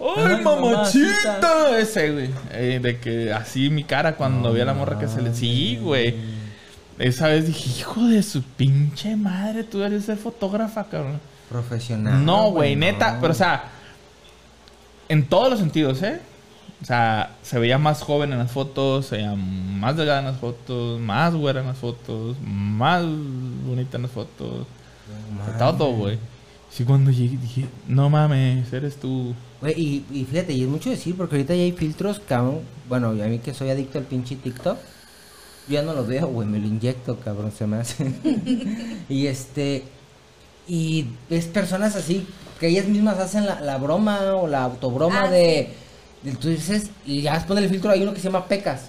¡Ay, mamachita! Ese, güey. Eh, de que así mi cara cuando vi a la morra que se le... Sí, güey. Esa vez dije, hijo de su pinche madre, tú eres ser fotógrafa, cabrón. Profesional. No, güey, no. neta. Pero, o sea, en todos los sentidos, ¿eh? O sea, se veía más joven en las fotos, se veía más delgada en las fotos, más güera en las fotos, más bonita en las fotos. No mames. Todo, güey. Sí, cuando llegué dije, no mames, eres tú. Güey, y, y fíjate, y es mucho decir, porque ahorita ya hay filtros, cabrón. Bueno, a mí que soy adicto al pinche TikTok, yo ya no lo veo, güey, me lo inyecto, cabrón, se me hace. y este, y ves personas así, que ellas mismas hacen la, la broma o la autobroma Ah, de, de, tú dices, y ya después del filtro hay uno que se llama Pecas.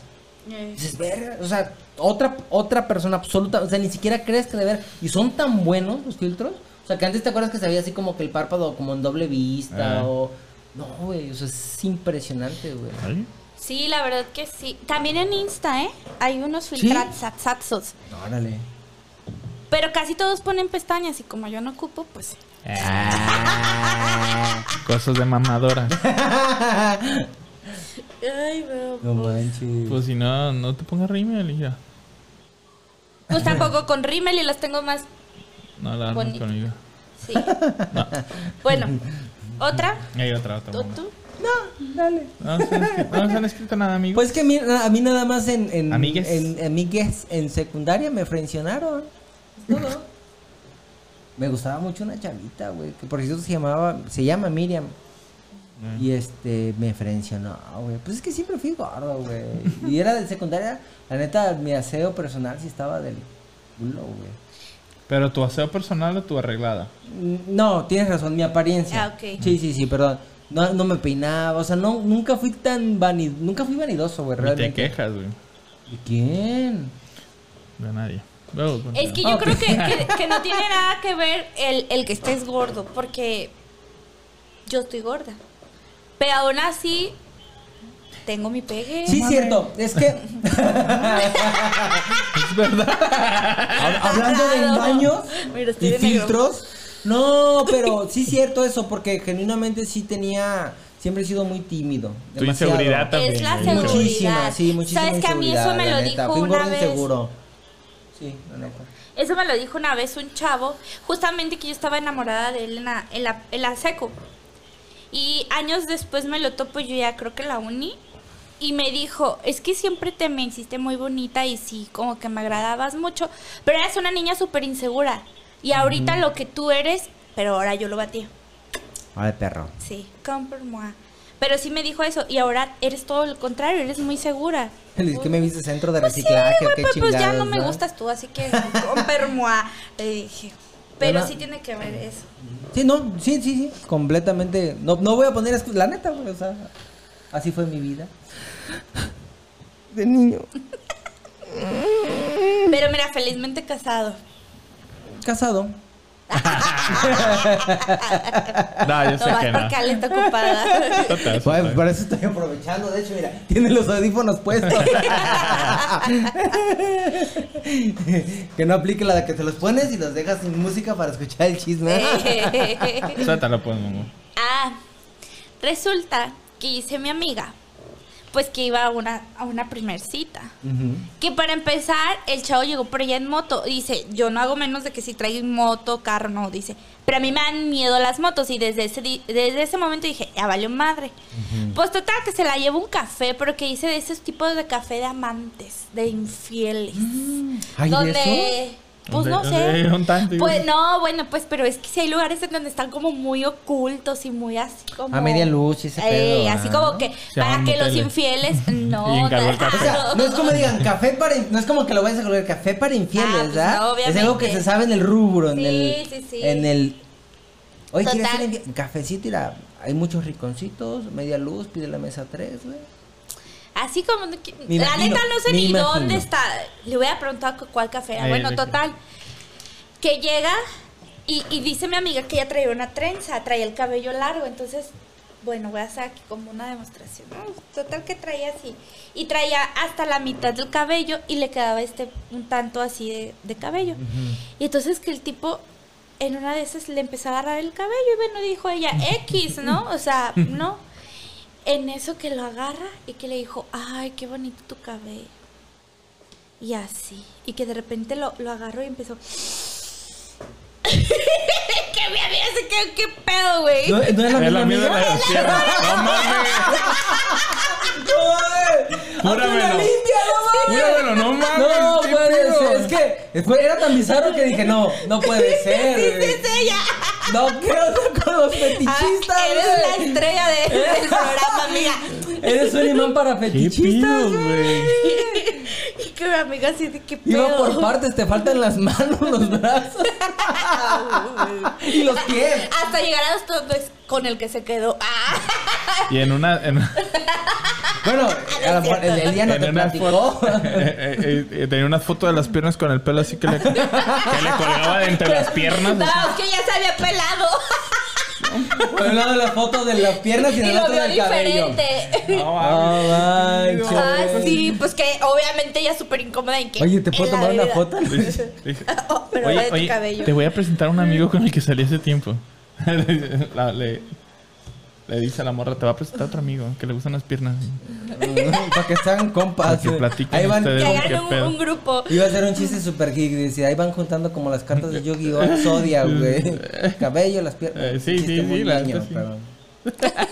Eh, Dices, verga, o sea, otra, otra persona absoluta, o sea, ni siquiera crees que de ver, y son tan buenos los filtros, o sea, que antes te acuerdas que se veía así como que el párpado como en doble vista, Ah. o... No, güey, o sea, es impresionante, güey. ¿Ay? Sí, la verdad que sí. También en Insta, ¿eh? Hay unos ¿Sí? filtrazos. Órale. Pero casi todos ponen pestañas y como yo no ocupo, pues... Ah, cosas de mamadora. Ay, bro. No manches. Pues si no, no te pongas rímel y ya. Pues tampoco con rímel y las tengo más... No la armas conmigo. Sí. Bueno, otra. Hay otra, otra. ¿Tú, tú? No, dale. No, se han escrito, no se han escrito nada, amigo. Pues que a mí, a mí nada más en, en, Amigues. en, amigues en secundaria me frencionaron. Todo. me gustaba mucho una chavita, güey, que por cierto se llamaba, se llama Miriam. Y este, me frencionó, güey. Pues es que siempre fui gordo, güey. Y era de secundaria, la neta, mi aseo personal sí estaba del culo, güey. Pero tu aseo personal o tu arreglada. Mm, No, tienes razón, mi apariencia. Ah, ok. Sí, sí, sí, perdón. No, no me peinaba, o sea, no, nunca fui tan vanidoso, nunca fui vanidoso, güey, Ni te realmente. quejas, güey. ¿De quién? De nadie. Luego, pues, Es que yo creo que, que- que no tiene nada que ver el, el que estés gordo, porque yo estoy gorda. Pero aún así, tengo mi pegue. Sí, cierto, es que Es verdad. hab- hablando de engaños Mira, y de filtros, no, pero sí cierto eso, porque genuinamente sí tenía, siempre he sido muy tímido. Tu demasiado. inseguridad también. Es la güey. seguridad. Muchísima, sí, muchísima ¿Sabes que a mí eso me lo neta. dijo Fui una gordo vez? inseguro. Sí, la neta. Eso me lo dijo una vez un chavo, justamente que yo estaba enamorada de él en la, en la, en la seco. Y años después me lo topo yo ya creo que la uni. Y me dijo, es que siempre te me hiciste muy bonita y sí, como que me agradabas mucho. Pero eras una niña súper insegura. Y ahorita lo que tú eres, pero ahora yo lo batí. Ay, perro. Sí, comprends-moi. Pero sí me dijo eso. Y ahora eres todo lo contrario, eres muy segura. Es que me viste centro de Pues sí, reciclaje, güey, qué pues, pues ya no me gustas tú, así que comprends-moi. Le dije. Pero no- sí tiene que ver eso. Sí, no, sí, sí, sí, completamente. No, no voy a poner la neta, güey, o sea, así fue mi vida. De niño. Pero mira, felizmente casado. Casado. No, yo sé No, que no. porque Ale está ocupada. Eso estoy aprovechando. De hecho, mira, tiene los audífonos puestos. que no aplique la de que te los pones y los dejas sin música para escuchar el chisme. Suéltalo, pues, ah, resulta que hice mi amiga, pues que iba a una, a una primer cita. Que para empezar, el chavo llegó por allá en moto. Dice, yo no hago menos de que si traigo moto, carro, no, dice. Pero a mí me dan miedo las motos y desde ese, desde ese momento dije, ya valió madre. Pues total, que se la llevo un café, pero que hice de esos tipos de café de amantes, de infieles. ¿Hay de donde, eso? Pues no ¿Dónde- sé. tanto, Pues no, bueno, pues, pero es que si hay lugares en donde están como muy ocultos y muy así como... A media luz y ese Eh, pedo, así ah. como que, Se para que los infieles, no. El no, café. O sea, no es como digan café para. No es como que lo vayas a colocar café para infieles, Ah, pues ¿verdad? no, es algo que se sabe en el rubro, en Sí, el. sí, sí. En el. Oye, ¿quieres ser infiel? Cafecito, mira, hay muchos riconcitos, media luz, pide la mesa 3, güey. Así como... la imagino, neta no sé ni dónde está. Le voy a preguntar cu- cuál café era. Ahí, Bueno, total. Que llega y, y dice mi amiga que ella traía una trenza, traía el cabello largo. Entonces, bueno, voy a hacer aquí como una demostración. Total que traía así. Y traía hasta la mitad del cabello y le quedaba este un tanto así de, de cabello. Y entonces que el tipo en una de esas le empezó a agarrar el cabello y bueno, dijo ella, X, ¿no? O sea, no. En eso que lo agarra y que le dijo, ay, qué bonito tu cabello. Y así. Y que de repente lo, lo agarró y empezó. que mi amiga se quedó, ¿qué pedo, güey? ¿No, ¿no es la Es la mía de piernas. No mames. ¡Hazme una Júramelo. limpia, no mames! Júramelo, no mames. No ¿qué puede ser, es que fue- era tan bizarro que dije, no, no puede ser. Sí, güey. sí, es ella. No quiero estar con los Ah, fetichistas. eres güey. la estrella de- del programa, amiga. Eres un imán para ¿Qué fetichistas, pido, güey. Y que mi amiga así de qué Iba pedo. por partes, te faltan las manos, los brazos. Y los pies. Hasta llegar a con el que se quedó. Ah. Y en una. En, Bueno, a el, el día no en te una platicó. foto. eh, eh, eh, tenía una foto de las piernas con el pelo así que le, que le colgaba de entre las piernas. No, así. es que ya se había pelado. Por un lado la foto de las piernas y Y del otro del cabello. diferente. No, No mames. manches. Ah, sí, pues que obviamente ella es súper incómoda en que. Oye, ¿te puedo tomar una foto? Oh, pero Oye, de tu oye, cabello. te voy a presentar a un amigo con el que salí hace tiempo. La- le, le dice a la morra, te va a presentar a otro amigo que le gustan las piernas. Para que sean compas. Que platiquen Ahí van. ustedes. Que ¿Qué hagan un, pedo? un grupo. Iba a ser un chiste super geek. Decía, ahí van juntando como las cartas de Yu-Gi-Oh! Zodia, güey. Cabello, las piernas. Eh, sí, sí, muy sí, la neta sí. pero-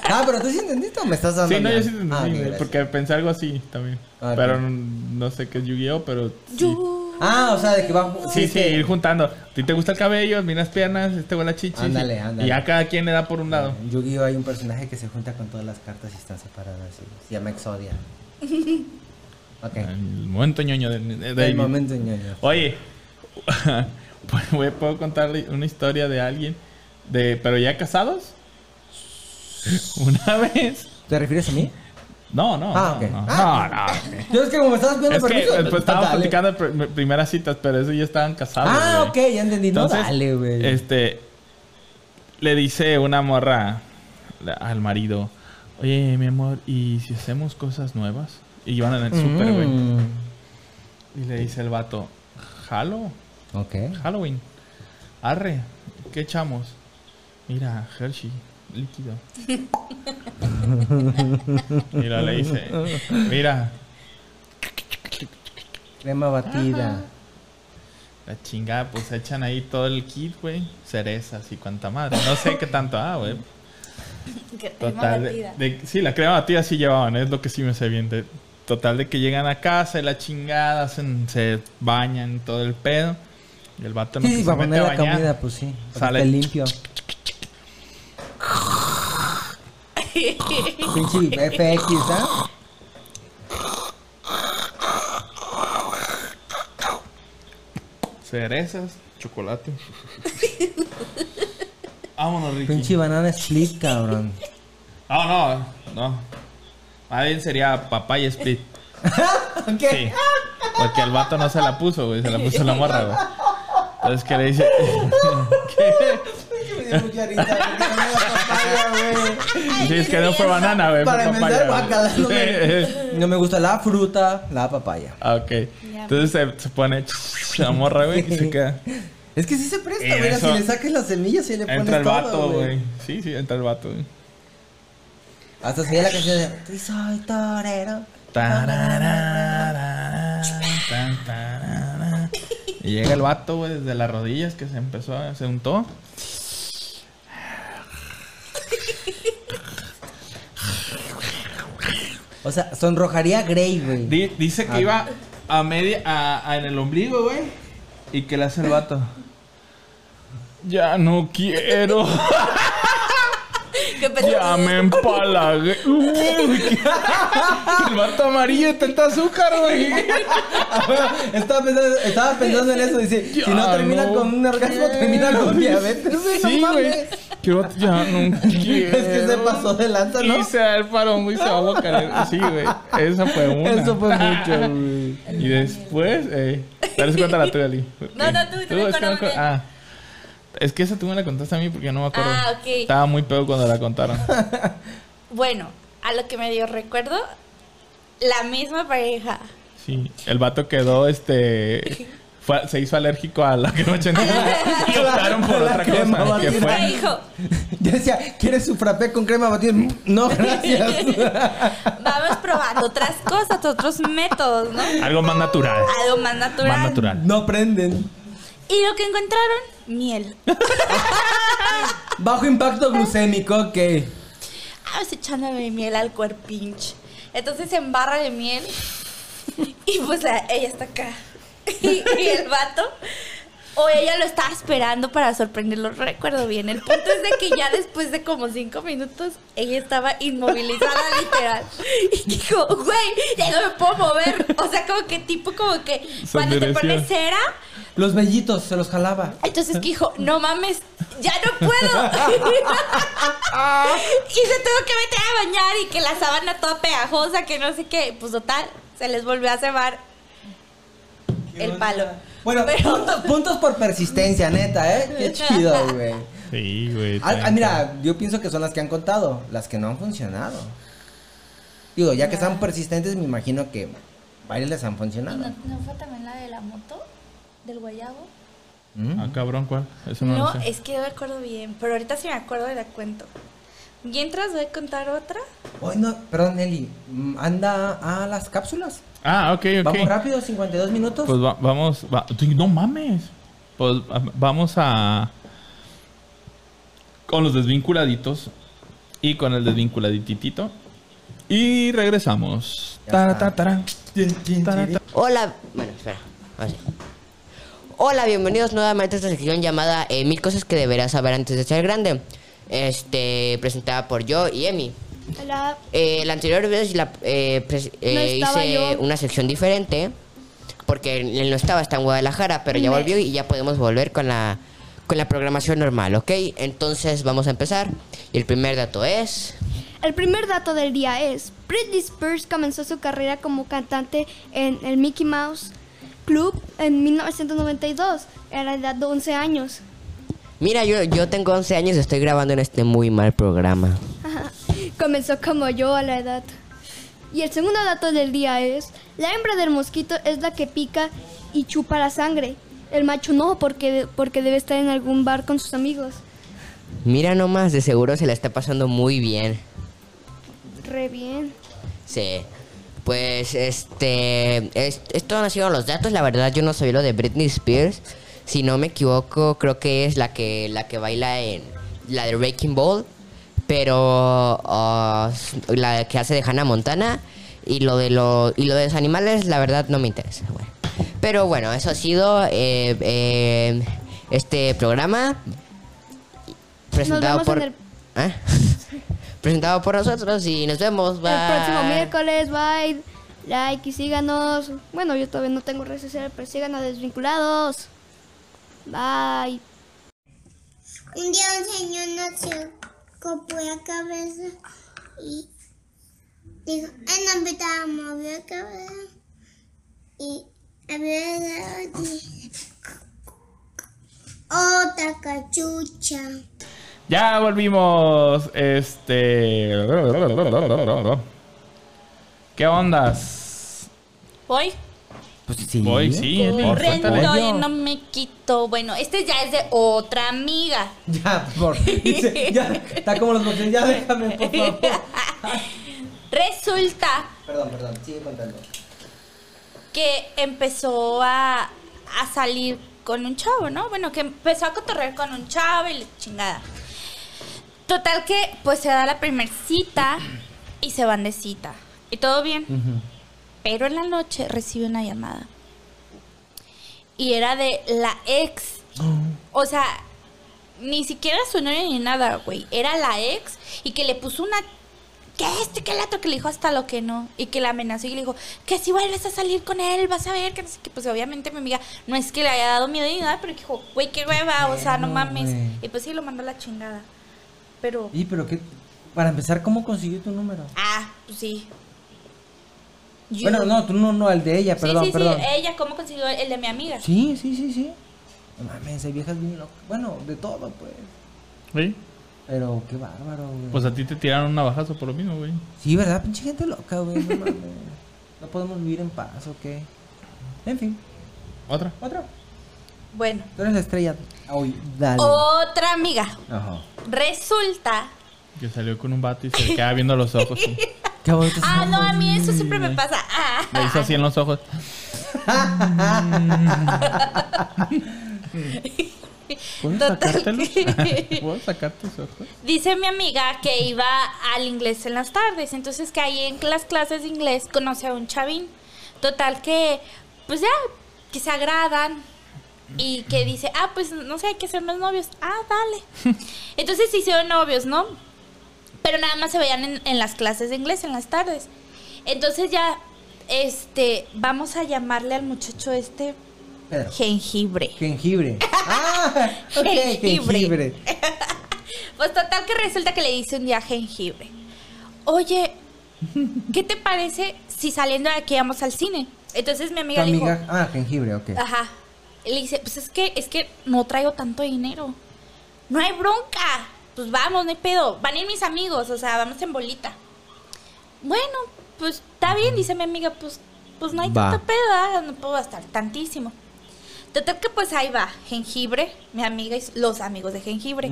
Ah, pero tú sí entendiste o me estás dando. Sí, no, yo sí te entendí, Ah, porque pensé algo así también. Ah, pero no sé qué es Yu-Gi-Oh, pero sí. Yu- Ah, o sea, de que va. Sí, sí, que- ir juntando. A ti te gusta el cabello, a mí las piernas, este güey la chichi. Ándale, ándale. Y ya cada quien le da por un lado. En Yu-Gi-Oh hay un personaje que se junta con todas las cartas y están separadas. y se llama Exodia. Ok. El momento ñoño de, de El momento ñoño. Oye, pues, ¿puedo contarle una historia de alguien? de Pero ya casados. Una vez. ¿Te refieres a mí? No, no. Ah, no, ok. no, Ah. no, no. Yo es que como me estabas viendo Es que permiso. eh, pues, estábamos dale. platicando de pr- primeras citas, pero eso ya estaban casados. Ah, güey. ok, ya entendí. No, Entonces, dale, güey. Este, le dice una morra al marido, oye, mi amor, ¿y si hacemos cosas nuevas? Y van en el súper, güey. Mm. Y le dice el vato, jalo, Ok. Halloween, arre, ¿qué echamos? Mira, Hershey, líquido. luego le dice, mira, Crema batida. la chingada, pues echan ahí todo el kit, güey. Cerezas y cuanta madre. No sé qué tanto, ah, güey. Total, de, batida. de- sí, la crema batida sí llevaban, es lo que sí me sé bien. de- total, de que llegan a casa y la chingada, hacen- se bañan todo el pedo. Y el vato en lo Sí, se para mete poner a la bañar, comida, pues sí. Sale. limpio. Pinche FX, ¿ah? cerezas, chocolate. Vámonos, Ricky. Pinche banana split, cabrón. No, no, no. Más bien sería papaya split. ¿Qué? Sí. Porque el vato no se la puso, güey. Se la puso la morra, güey. Entonces, ¿qué le dice? Me papaya, güey. Sí, es que no fue banana, güey. Para papaya, no güey. me, no me gusta la fruta, la papaya. Ah, ok. Entonces se, se pone la morra, güey, y se queda. Es que sí se presta, Y mira, eso- si le sacas las semillas y le pones Entra el todo, vato, güey. Sí, sí, entra el vato, güey. Hasta se la canción de Y soy torero. Tararara, tan, tarara. Y llega el vato, güey, desde las rodillas que se empezó, a- se untó. O sea, sonrojaría Grey, güey. Di- dice que Ah. iba a media, a, a en el ombligo, güey. Y que le hace el vato. Ya no quiero. Ya me empalagué. Uy, el vato amarillo de tanta azúcar, güey. estaba, pensando, estaba pensando en eso. Dice: Si no termina no con un orgasmo, termina con diabetes. güey, no Sí, güey. vato ya no quiero. Es que se pasó de lanza, ¿no? Y se da el parón, güey, se va a bocar. Sí, güey. Esa fue una. Eso fue mucho, güey. Y después, eh. Dale cuenta la tuya, Ali. No, no, tú, tú bien. Ah. Es que esa tú me la contaste a mí porque no me acuerdo. Ah, ok. Estaba muy pedo cuando la contaron. Bueno, a lo que me dio recuerdo, la misma pareja. Sí. El vato quedó, este. fue- se hizo alérgico a la crema chantilly y optaron por La otra crema cosa. Que batida. Fue. dijo, Yo decía: ¿Quieres su frappé con crema batida? No, gracias. vamos probando otras cosas, otros métodos, ¿no? Algo más natural. Algo más natural. Más natural. no prenden. Y lo que encontraron, miel. Bajo impacto glucémico, que. Ah, pues echándole miel al cuerpinch. Entonces se embarra de miel. Y pues la- ella está acá. Y, y el vato. O ella lo estaba esperando para sorprenderlo. Recuerdo bien. El punto es de que ya después de como cinco minutos, ella estaba inmovilizada literal. Y dijo, güey, ya no me puedo mover. O sea, como que tipo, como que cuando te pones cera. Los vellitos se los jalaba. Entonces que dijo, no mames, ya no puedo. y se tuvo que meter a bañar y que la sábana toda pegajosa, que no sé qué. Pues total, se les volvió a cebar el palo. Bueno, Pero- puntos, puntos por persistencia, neta, ¿eh? Qué chido, güey. Sí, güey. Ah, ah, mira, yo pienso que son las que han contado, las que no han funcionado. Digo, ya que están persistentes, me imagino que varias les han ¿Y funcionado. no, no fue también la de la moto? ¿Del guayabo? Mm. Ah, cabrón, ¿cuál? Eso no, No, lo sé. es que no me acuerdo bien. Pero ahorita sí me acuerdo y la cuento. Mientras voy a contar otra. Ay, no, perdón, Nelly. mm, Anda a las cápsulas. Ah, ok, ok. Vamos rápido, 52 minutos. Pues va- vamos. va- no mames. Pues va- vamos a. Con los desvinculaditos. Y con el desvinculadititito. Y regresamos. Ya Tara, está. ta, tara. Tara, ta. Hola, bueno, espera. ahora sí. Hola, bienvenidos nuevamente a esta sección llamada eh, Mil cosas que deberás saber antes de ser grande. Este, presentada por yo y Emi. Hola. Eh, la anterior vez la, eh, pres- eh, No estaba hice yo. una sección diferente porque él no estaba, está en Guadalajara, pero ya Me- volvió y ya podemos volver con la, con la programación normal, ¿ok? Entonces vamos a empezar. Y el primer dato es... El primer dato del día es, Britney Spears comenzó su carrera como cantante en el Mickey Mouse Club en 1992, a la edad de 11 años. Mira, yo, yo tengo 11 años y estoy grabando en este muy mal programa. Comenzó como yo a la edad. Y el segundo dato del día es, la hembra del mosquito es la que pica y chupa la sangre. El macho no, porque, porque debe estar en algún bar con sus amigos. Mira nomás, de seguro se la está pasando muy bien. Re bien. Sí. Pues este. es- estos han sido los datos. La verdad, yo no sabía lo de Britney Spears. Si no me equivoco, creo que es la que la que baila en la de Breaking Ball. Pero ah, la que hace de Hannah Montana. Y lo de los, y lo de los animales, la verdad, no me interesa. Bueno. Pero bueno, eso ha sido eh, eh, este programa. Presentado vemos por. en el- ¿Eh? Presentado por nosotros y nos vemos. Bye. El próximo miércoles, bye. Like y síganos. Bueno, yo todavía no tengo redes sociales, pero síganos a desvinculados. Bye. Un día un señor nació con la cabeza y dijo, en nombre de movió la cabeza y había dado otra cachucha. Ya volvimos. Este. ¿Qué ondas? Voy Pues sí. Voy, sí, corriendo y no me quito. Bueno, este ya es de otra amiga. Ya, por dice, ya, está como los boxeadores. Ya déjame, por favor. Resulta Perdón, perdón, sigue contando. que empezó a, a salir con un chavo, ¿no? Bueno, que empezó a cotorrear con un chavo y la chingada. Total que pues se da la primer cita y se van de cita. Y todo bien. Pero en la noche recibe una llamada. Y era de la ex. O sea, ni siquiera su novia ni nada, güey. Era la ex y que le puso una... Que este, que el otro, que le dijo hasta lo que no. Y que la amenazó y le dijo, que si vuelves a salir con él, vas a ver, que no sé qué. Pues obviamente mi amiga, no es que le haya dado miedo ni nada, pero que dijo, güey, qué hueva, o sea, no mames. Y pues sí, lo mandó a la chingada. Pero... Y pero qué. Para empezar, ¿cómo consiguió tu número? Ah, pues sí. Yo- Bueno, no, tú no, no, el de ella, perdón, sí, perdón. sí. Ella, ¿cómo consiguió el de mi amiga? Sí, sí, sí, sí. No mames, hay viejas bien locas. Bueno, de todo, pues. ¿Sí? Pero qué bárbaro, güey. Pues a ti te tiraron una bajazo por lo mismo, güey. Sí, ¿verdad? Pinche gente loca, güey. No mames. No podemos vivir en paz, ¿o qué? En fin, ¿Otra? otra. Bueno, Tú eres la estrella. Hoy, dale. otra amiga. Ajá. Resulta. Que salió con un vato y se le queda viendo los ojos. sí. Qué bonito. Ah, no, a mí eso siempre me pasa. Ah. Le hizo así en los ojos. ¿Puedes Total sacártelos? ¿Puedo sacar tus ojos? Dice mi amiga que iba al inglés en las tardes, entonces que ahí en las clases de inglés conoce a un chavín. Total que, pues ya, que se agradan y que dice, ah, pues no sé, hay que hacernos novios. Ah, dale. Entonces se hicieron novios, ¿no? Pero nada más se veían en, en las clases de inglés en las tardes. Entonces ya, este, vamos a llamarle al muchacho este Pedro. jengibre. Jengibre. Ah, ok, Jengibre. jengibre. Pues total que resulta que le dice un día jengibre. Oye, ¿qué te parece si saliendo de aquí vamos al cine? Entonces mi Tu amiga, le dijo, amiga. Ah, jengibre, ok. ajá. Le dice, pues es que, es que no traigo tanto dinero. No hay bronca. Pues vamos, no hay pedo. Van a ir mis amigos, o sea, vamos en bolita. Bueno, pues está bien, dice mi amiga, pues, pues no hay Va. tanto pedo, no puedo gastar tantísimo. Total que pues ahí va, jengibre, mi amiga y los amigos de jengibre.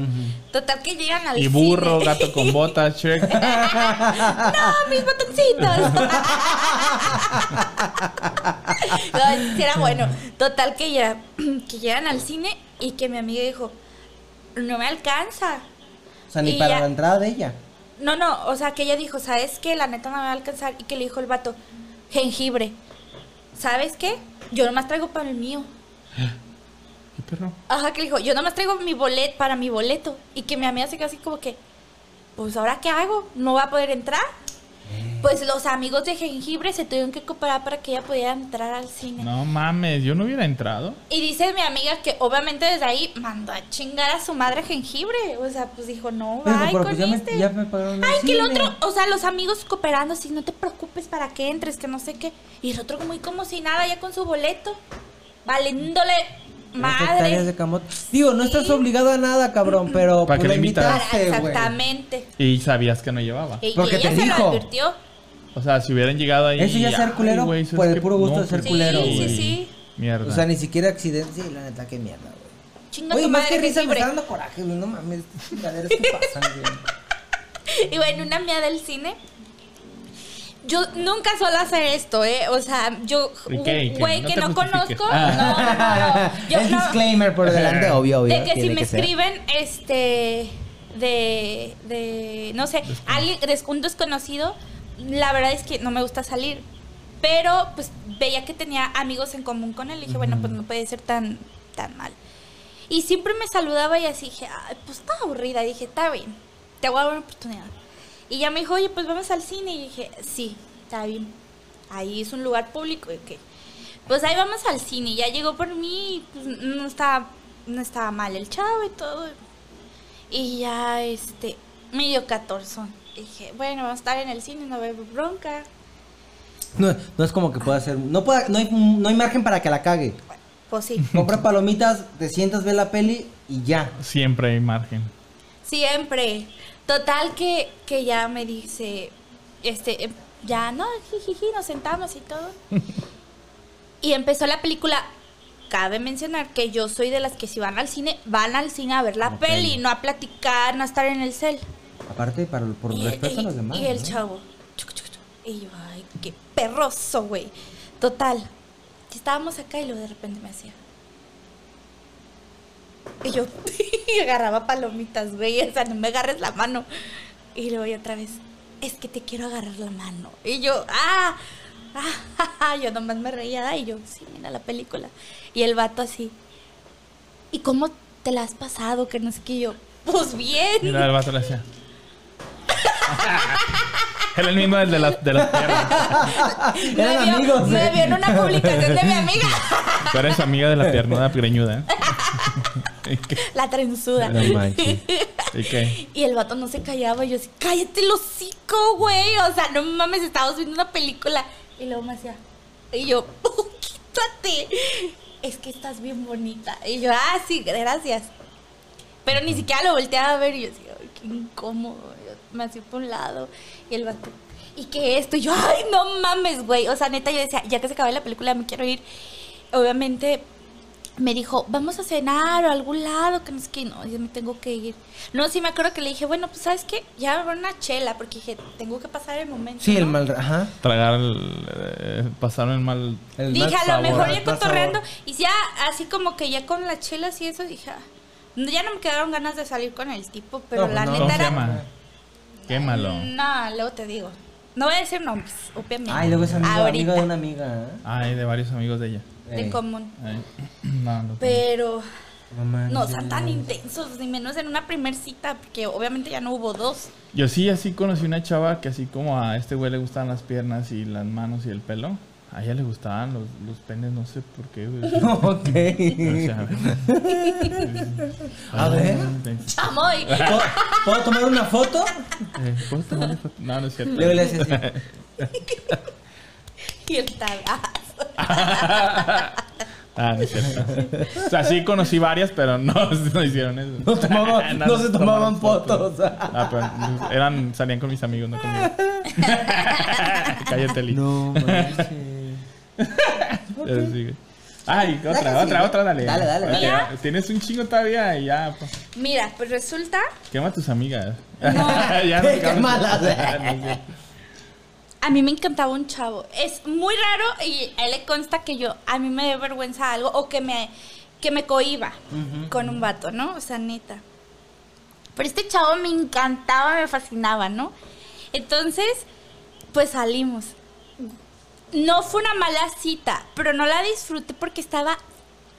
Total que llegan al Y burro, cine. gato con botas, Shrek. ¡No, mis botoncitos! no, era bueno. Total que, ya, que llegan al cine y que mi amiga dijo, no me alcanza. O sea, ni Y para ya- la entrada de ella. No, no, o sea, que ella dijo, ¿sabes qué? La neta no me va a alcanzar. Y que le dijo el vato, jengibre. ¿Sabes qué? Yo nomás traigo para el mío. ¿Qué perro? Ajá, que le dijo, yo nomás traigo mi boleto para mi boleto. Y que mi amiga se quedó así como que, pues ahora qué hago? ¿No va a poder entrar? Pues los amigos de jengibre se tuvieron que cooperar para que ella pudiera entrar al cine. No mames, yo no hubiera entrado. Y dice mi amiga que obviamente desde ahí mandó a chingar a su madre jengibre. O sea, pues dijo, no, Pero, con pues ya me, este. ya me pagaron el Ay, que el otro, o sea, los amigos cooperando, así, no te preocupes para que entres, que no sé qué. Y el otro muy como si nada, ya con su boleto, valiéndole hectáreas de madre. camote. Digo, no estás obligado a nada, cabrón, pero ¿Para pues le invitas? invitaste. Exactamente. Y sabías que no llevaba. Y, y Porque ella te se dijo. lo advirtió. O sea, si hubieran llegado ahí. Eso ya es ser culero güey, ¿sabes por el puro gusto de ser pues, culero, Sí, sí, sí. Mierda. O sea, ni siquiera accidente. Sí, la neta, qué mierda, güey. Chinga Oye, tu más madre que risa me está dando coraje, güey. No mames, chingaderas que pasan, güey. Y bueno, una mía del cine. Yo nunca suelo hacer esto, ¿eh? O sea, yo, ¿Y un qué? ¿Y qué? güey No que no conozco. No, no, no. Yo no- disclaimer por delante, obvio, obvio. de que si me ser. escriben, este, de, de, no sé, alguien, un desconocido, la verdad es que no me gusta salir. Pero, pues, veía que tenía amigos en común con él. Y dije, bueno, pues no puede ser tan, tan mal. Y siempre me saludaba y así dije, Ay, pues está aburrida. Y dije, está bien, te voy a dar una oportunidad. Y ya me dijo, oye, pues vamos al cine. Y dije, sí, está bien. Ahí es un lugar público. Y ok. Pues ahí vamos al cine. Ya llegó por mí y pues no estaba, no estaba mal el chavo y todo. Y ya, este, me dio 14. Dije, bueno, vamos a estar en el cine, no veo bronca. No, no es como que pueda ser. No, pueda, no, hay, no hay margen para que la cague. Pues sí, Compra palomitas, te sientas, ve la peli y ya. Siempre hay margen. siempre. Total que, que ya me dice, este, em, ya no, jijiji, nos sentamos y todo. y empezó la película. Cabe mencionar que yo soy de las que si van al cine, van al cine a ver la peli, no a platicar, no a estar en el cel. Aparte, para, por Y, respeto a los demás. y el ¿no? chavo. chuc, chuc, chuc. Y yo, ay, qué perroso, güey. Total. Estábamos acá y luego de repente me hacía. Y yo agarraba palomitas, güey. O sea, no me agarres la mano. Y luego y otra vez, es que te quiero agarrar la mano. Y yo, ah, ah, yo nomás me reía. Y yo, sí, mira la película. Y el vato así. ¿Y cómo te la has pasado? Que no sé qué Y yo. Pues bien. Mira, el vato le hacía. Era el mismo del de las, de las piernas. Eran me vio, amigos, me eh. vio en una publicación de mi amiga. Tú eres amiga de la piernuda greñuda, ¿eh? La trenzuda. No. ¿Y qué? Y el vato no se callaba. Y yo así, cállate el hocico, güey. O sea, no mames, estábamos viendo una película. Y luego me hacía. Y yo, "Oh, quítate. Es que estás bien bonita. Y yo, ah, sí, gracias. Pero ni siquiera lo volteaba a ver. Y yo así, ay, qué incómodo. Yo me hacía por un lado. Y el vato, ¿y qué esto? Y yo, ay, no mames, güey. O sea, neta, yo decía, ya que se acabe la película, me quiero ir. Obviamente, me dijo, vamos a cenar o a algún lado, que no sé qué, no, yo me tengo que ir. No, sí me acuerdo que le dije, bueno, pues sabes qué, ya me voy a una chela, porque dije, tengo que pasar el momento. Sí, el mal. Ajá. Tragar el. eh, pasaron el mal. El Dije, mal a lo sabor, mejor ya cotorreando, y ya así como que ya con las chelas y eso, dije, ah, ya no me quedaron ganas de salir con el tipo, pero No, la pues no. neta ¿Cómo se era... llama? Quémalo. No, luego te digo. No voy a decir nombres, obviamente. Ay, luego es amigo, amigo de una amiga. ¿eh? Ay, de varios amigos de ella. De común. No, no. Pero... no sean tan intensos, ni menos en una primer cita, porque obviamente ya no hubo dos. Yo sí, así conocí una chava que así como a este güey le gustaban las piernas y las manos y el pelo. A ella le gustaban los, los penes, no sé por qué, güey. O Ok. sea, A ver. ¡Chamoy! ¿Puedo, puedo tomar una foto? Eh, ¿Puedo tomarle foto? No, no es cierto. Luego le hace así. y el tabazo. Ah, no es cierto. O sea, sí conocí varias, pero no, no hicieron eso. No, tomaban- no se tomaban fotos. Ah, pero eran, salían con mis amigos, no conmigo. Cállate, Lee. No manches. Pero sí, güey. Ay, otra, Dale, otra, sí. otra, dale. Dale, dale, Porque dale. Tienes un chingo todavía y ya, pues. Mira, pues resulta. Quema a tus amigas. No. ya Qué digamos- malas. A mí me encantaba un chavo. Es muy raro y a él le consta que yo, a mí me da vergüenza algo o que me, que me cohiba con un vato, ¿no? O sea, neta. Pero este chavo me encantaba, me fascinaba, ¿no? Entonces, pues salimos. No fue una mala cita, pero no la disfruté porque estaba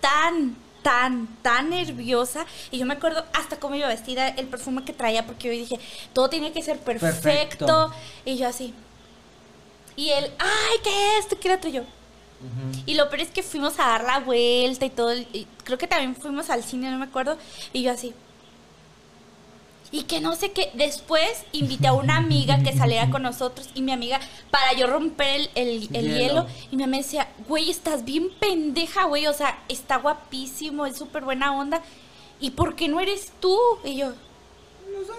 tan, tan, tan nerviosa. Y yo me acuerdo hasta cómo iba vestida, el perfume que traía, porque yo dije, todo tiene que ser perfecto. Perfecto. Y yo así. Y él, ay, ¿qué es esto? ¿Qué era otro yo? Y lo peor es que fuimos a dar la vuelta y todo. y creo que también fuimos al cine, no me acuerdo. Y yo así. Y que no sé qué. Después invité a una amiga que saliera con nosotros. Y mi amiga, para yo romper el, el- el Hielo. hielo. Y mi amiga decía, güey, estás bien pendeja, güey. O sea, está guapísimo, es súper buena onda. ¿Y por qué no eres tú? Y yo. No sé.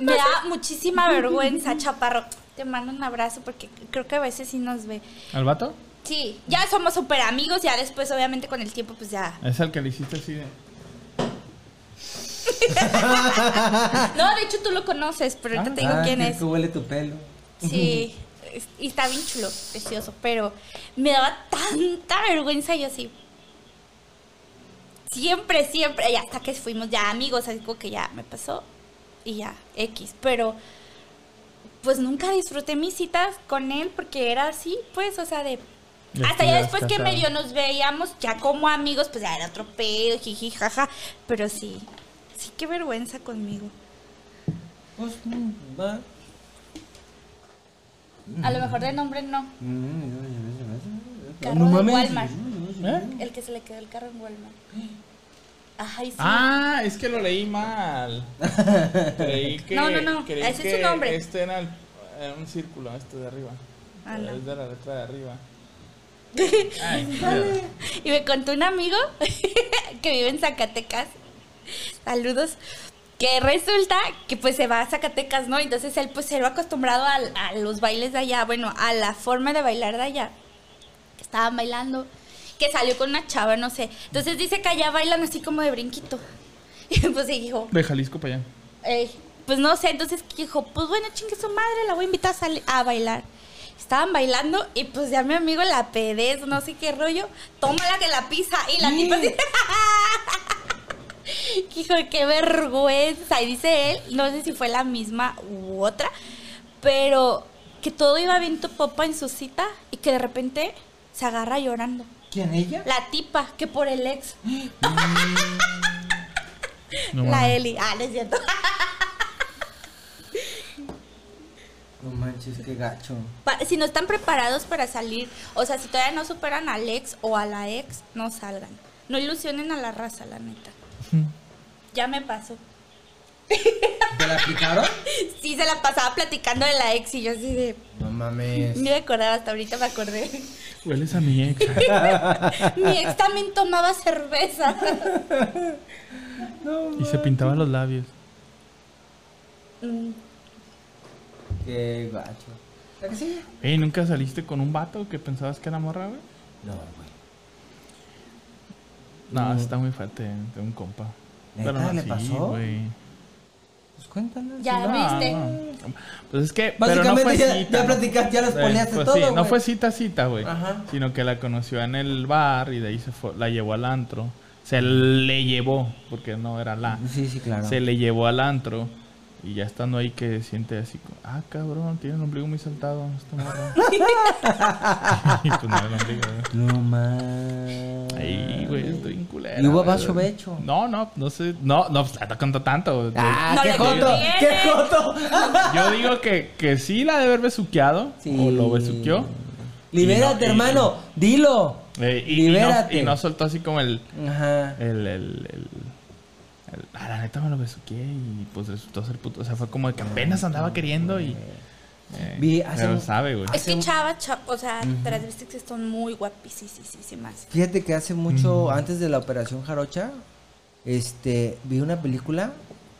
Me da muchísima vergüenza, chaparro. Te mando un abrazo porque creo que a veces sí nos ve. ¿Al vato? Sí, ya somos súper amigos, ya después obviamente con el tiempo pues ya. Es el que le hiciste así de. No, de hecho tú lo conoces, pero ahorita te digo Ah, quién es. que huele tu pelo. Sí, y está bien chulo, precioso, pero me daba tanta vergüenza y así. Siempre, siempre, y hasta que fuimos ya amigos, así como que ya me pasó y ya, X, pero pues nunca disfruté mis citas con él porque era así, pues, o sea, de... Ya hasta ya después que medio nos veíamos ya como amigos, pues ya era otro pedo, jiji, jaja, pero sí, sí, qué vergüenza conmigo. Pues, mm, va. A lo mejor de nombre no. Carro No de. Walmart. ¿Eh? El que se le quedó el carro en Walmart. Ay, sí. Ah, es que lo leí mal. Creí que. No, no, no, creí ese es que su nombre. Este era, el- era un círculo, este de arriba. Ah, no. Es de la letra de arriba. Ay, Y me contó un amigo que vive en Zacatecas. Saludos. Que resulta que pues se va a Zacatecas, ¿no? Entonces él pues se lo acostumbrado al- a, los bailes de allá, bueno, a la forma de bailar de allá. Estaban bailando, que salió con una chava, no sé. Entonces dice que allá bailan así como de brinquito. Y pues dijo, de Jalisco para allá. Ey, pues no sé, entonces dijo, pues bueno, chingue su madre, la voy a invitar a, bailar. Estaban bailando y pues ya mi amigo la pedez, no sé qué rollo, toma la que la pisa y la tipa así. Hijo, qué vergüenza. Y dice él, no sé si fue la misma u otra, pero que todo iba bien tu popa en su cita y que de repente se agarra llorando. ¿Quién ella? La tipa, que por el ex. No la mames. Eli. Ah, no es cierto. No manches, qué gacho. Pa- si no están preparados para salir, o sea, si todavía no superan al ex o a la ex, no salgan. No ilusionen a la raza, la neta. Ya me pasó. ¿Te la aplicaron? Sí, se la pasaba platicando de la ex y yo así de... No mames. No me acordaba, hasta ahorita me acordé. Hueles a mi ex. Mi ex también tomaba cerveza. y se pintaba los labios. Mm, Qué gacho. ¿La que sí? Ey, ¿nunca saliste con un vato que pensabas que era morra, güey? No, güey. No, No. está muy fuerte de un compa. ¿Neta no, le sí, pasó? güey. Pues cuéntanos. Ya no. viste. no. Pues es que. pero no Básicamente fue ya- cita, ya ¿no? platicaste, ya lo Eh, spoileaste pues todo, Sí, no fue cita, cita, güey. Ajá. Sino que la conoció en el bar y de ahí se fue, la llevó al antro. Se le llevó, porque no era la. Sí, sí, claro. Se le llevó al antro. Y ya estando ahí que siente así, como, ah, cabrón, tiene el ombligo muy saltado esta morra. y pues no era el ombligo, güey. No más. Ahí, güey, estoy en culera. ¿Y hubo vaso becho? No, no, no sé. No, no, pues no contó tanto. güey. Ah, No qué joto, qué joto. Yo digo que, que sí la de haber besuqueado. Sí. O lo besuqueó. Libérate, Y no- y- hermano. Dilo. Eh, y, y no, Libérate. y no soltó así como el. Ajá. El. el, el- el- ah, la neta me lo besuqué y pues resultó ser puto. O sea, fue como de que apenas andaba queriendo y. eh, Vi hace pero un- sabe, güey. Es que chava, chava, o sea, transvestites están muy guapísimas. Fíjate que hace mucho, antes de la operación Jarocha, este, vi una película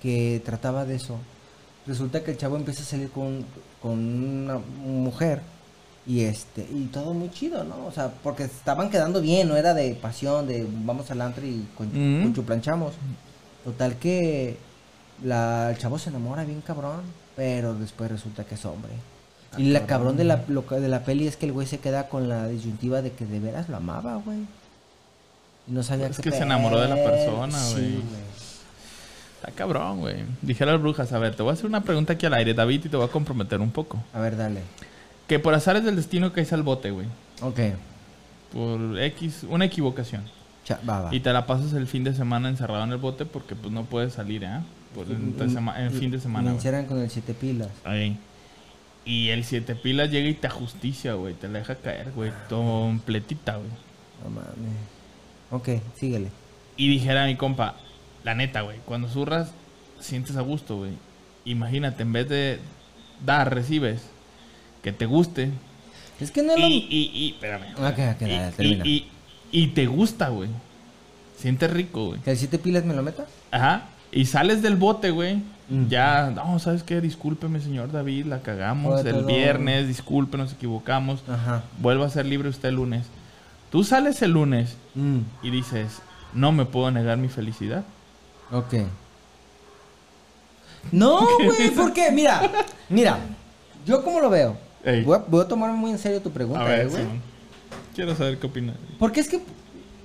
que trataba de eso. Resulta que el chavo empieza a salir con, con una mujer y este, y todo muy chido, ¿no? O sea, porque estaban quedando bien, no era de pasión, de vamos al antro y con, Mm. conchuplanchamos. Total que la, el chavo se enamora bien cabrón, pero después resulta que es hombre. Y la cabrón de la, lo de la peli es que el güey se queda con la disyuntiva de que de veras lo amaba, güey. Y no sabía Es qué que se enamoró de la persona, Sí, güey. Está cabrón, güey. Dijeron las brujas, a ver, te voy a hacer una pregunta aquí al aire, David, y te voy a comprometer un poco. A ver, dale. Que por azares del destino caes al bote, güey. Ok. Por X, una equivocación. Y te la pasas el fin de semana encerrado en el bote porque pues no puedes salir, ¿eh? Por entre sema- el fin de semana, Me encierran con el siete pilas. Ahí. Y el siete pilas llega y te ajusticia, güey. Te la deja caer, güey. Completita, güey. No mames. Ok, síguele. Y dijera mi compa, la neta, güey, cuando zurras, sientes a gusto, güey. Imagínate, en vez de dar, recibes. Que te guste. Es que no lo... Y, y, y, espérame. Ok, ok, Y- y. y, te gusta, güey. Sientes rico, güey. ¿Que siete pilas me lo meta? Ajá. Y sales del bote, güey. Mm. Ya, no, ¿sabes qué? Discúlpeme, señor David, la cagamos el todo. viernes, disculpe, nos equivocamos. Ajá. Vuelva a ser libre usted el lunes. Tú sales el lunes Mm, y dices, no me puedo negar mi felicidad. ok. No, güey, ¿por qué? Mira, mira. Yo como lo veo. Voy a, voy a tomar muy en serio tu pregunta, eh, güey. Simón. Quiero saber qué opinas. Porque es que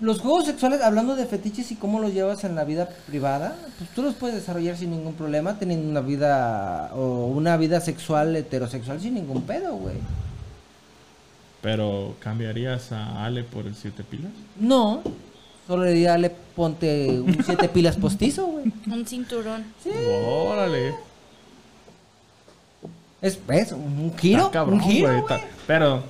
los juegos sexuales, hablando de fetiches y cómo los llevas en la vida privada, pues tú los puedes desarrollar sin ningún problema, teniendo una vida o una vida sexual heterosexual sin ningún pedo, güey. Pero, ¿cambiarías a Ale por el siete pilas? No, solo le diría, le ponte un siete pilas postizo, güey. Un cinturón. Órale. Es, es un giro, Está cabrón, un giro, güey, güey. está- Pero,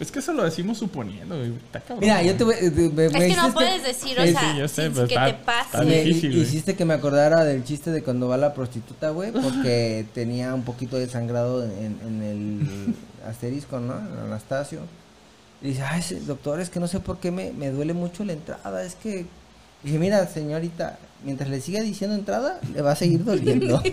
es que eso lo decimos suponiendo, güey. Está cabrón. Mira, yo te voy... eh, me- me Es que no puedes decir, o sea, sí, yo sé, sin pero que está- te está pase. Me difícil, güey. hiciste que me acordara del chiste de cuando va la prostituta, güey, porque tenía un poquito de sangrado en, en el asterisco, ¿no? En Anastasio. Y dice, ay, doctor, es que no sé por qué me, me duele mucho la entrada, es que... Dije, mira, señorita, mientras le siga diciendo entrada, le va a seguir doliendo.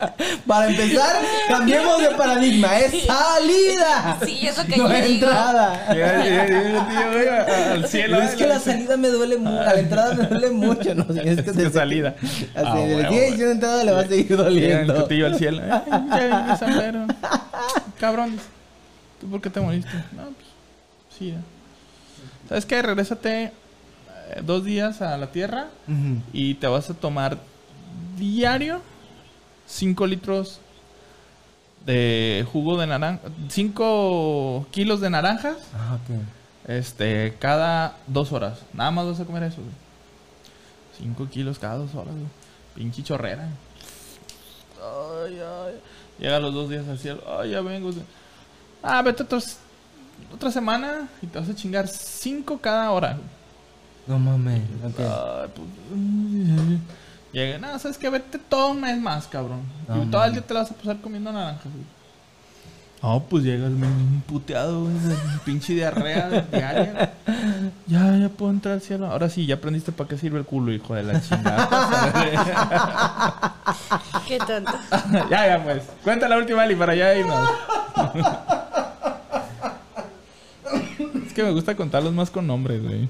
Para empezar, cambiemos de paradigma, es salida. Sí, eso que no yo digo. entrada. El a- al cielo. Es que la salida me duele mucho, a la entrada me duele mucho, no es que, Es que desde salida. Así, Ah, diciendo entrada le va a seguir el doliendo. cutillo al cielo. Ay. Cabrón. dice, ¿Tú por qué te moriste? No, pues, sí. ya. ¿Sabes qué? Regrésate eh, dos días a la tierra y te vas a tomar diario 5 litros de jugo de naranja, 5 kilos de naranjas, Ah, ok. este, cada dos horas. Nada más vas a comer eso, güey. 5 kilos cada dos horas, güey. Pinche chorrera. Ay, ay. Llega los dos días al cielo. Ay, ya vengo. Ah, vete otros, otra semana y te vas a chingar 5 cada hora. No mames. ok. Ay, pues, Llega, no, sabes que vete todo un mes más, cabrón. No y todo el día te la vas a pasar comiendo naranjas, güey. No, pues llegas bien puteado, güey. de Pinche diarrea diaria. Ya, ya puedo entrar al cielo. Ahora sí, ya aprendiste para qué sirve el culo, hijo de la chingada. Qué tonto. ya, ya, pues. Cuenta la última, Ali, para ya irnos. es que me gusta contarlos más con nombres, güey.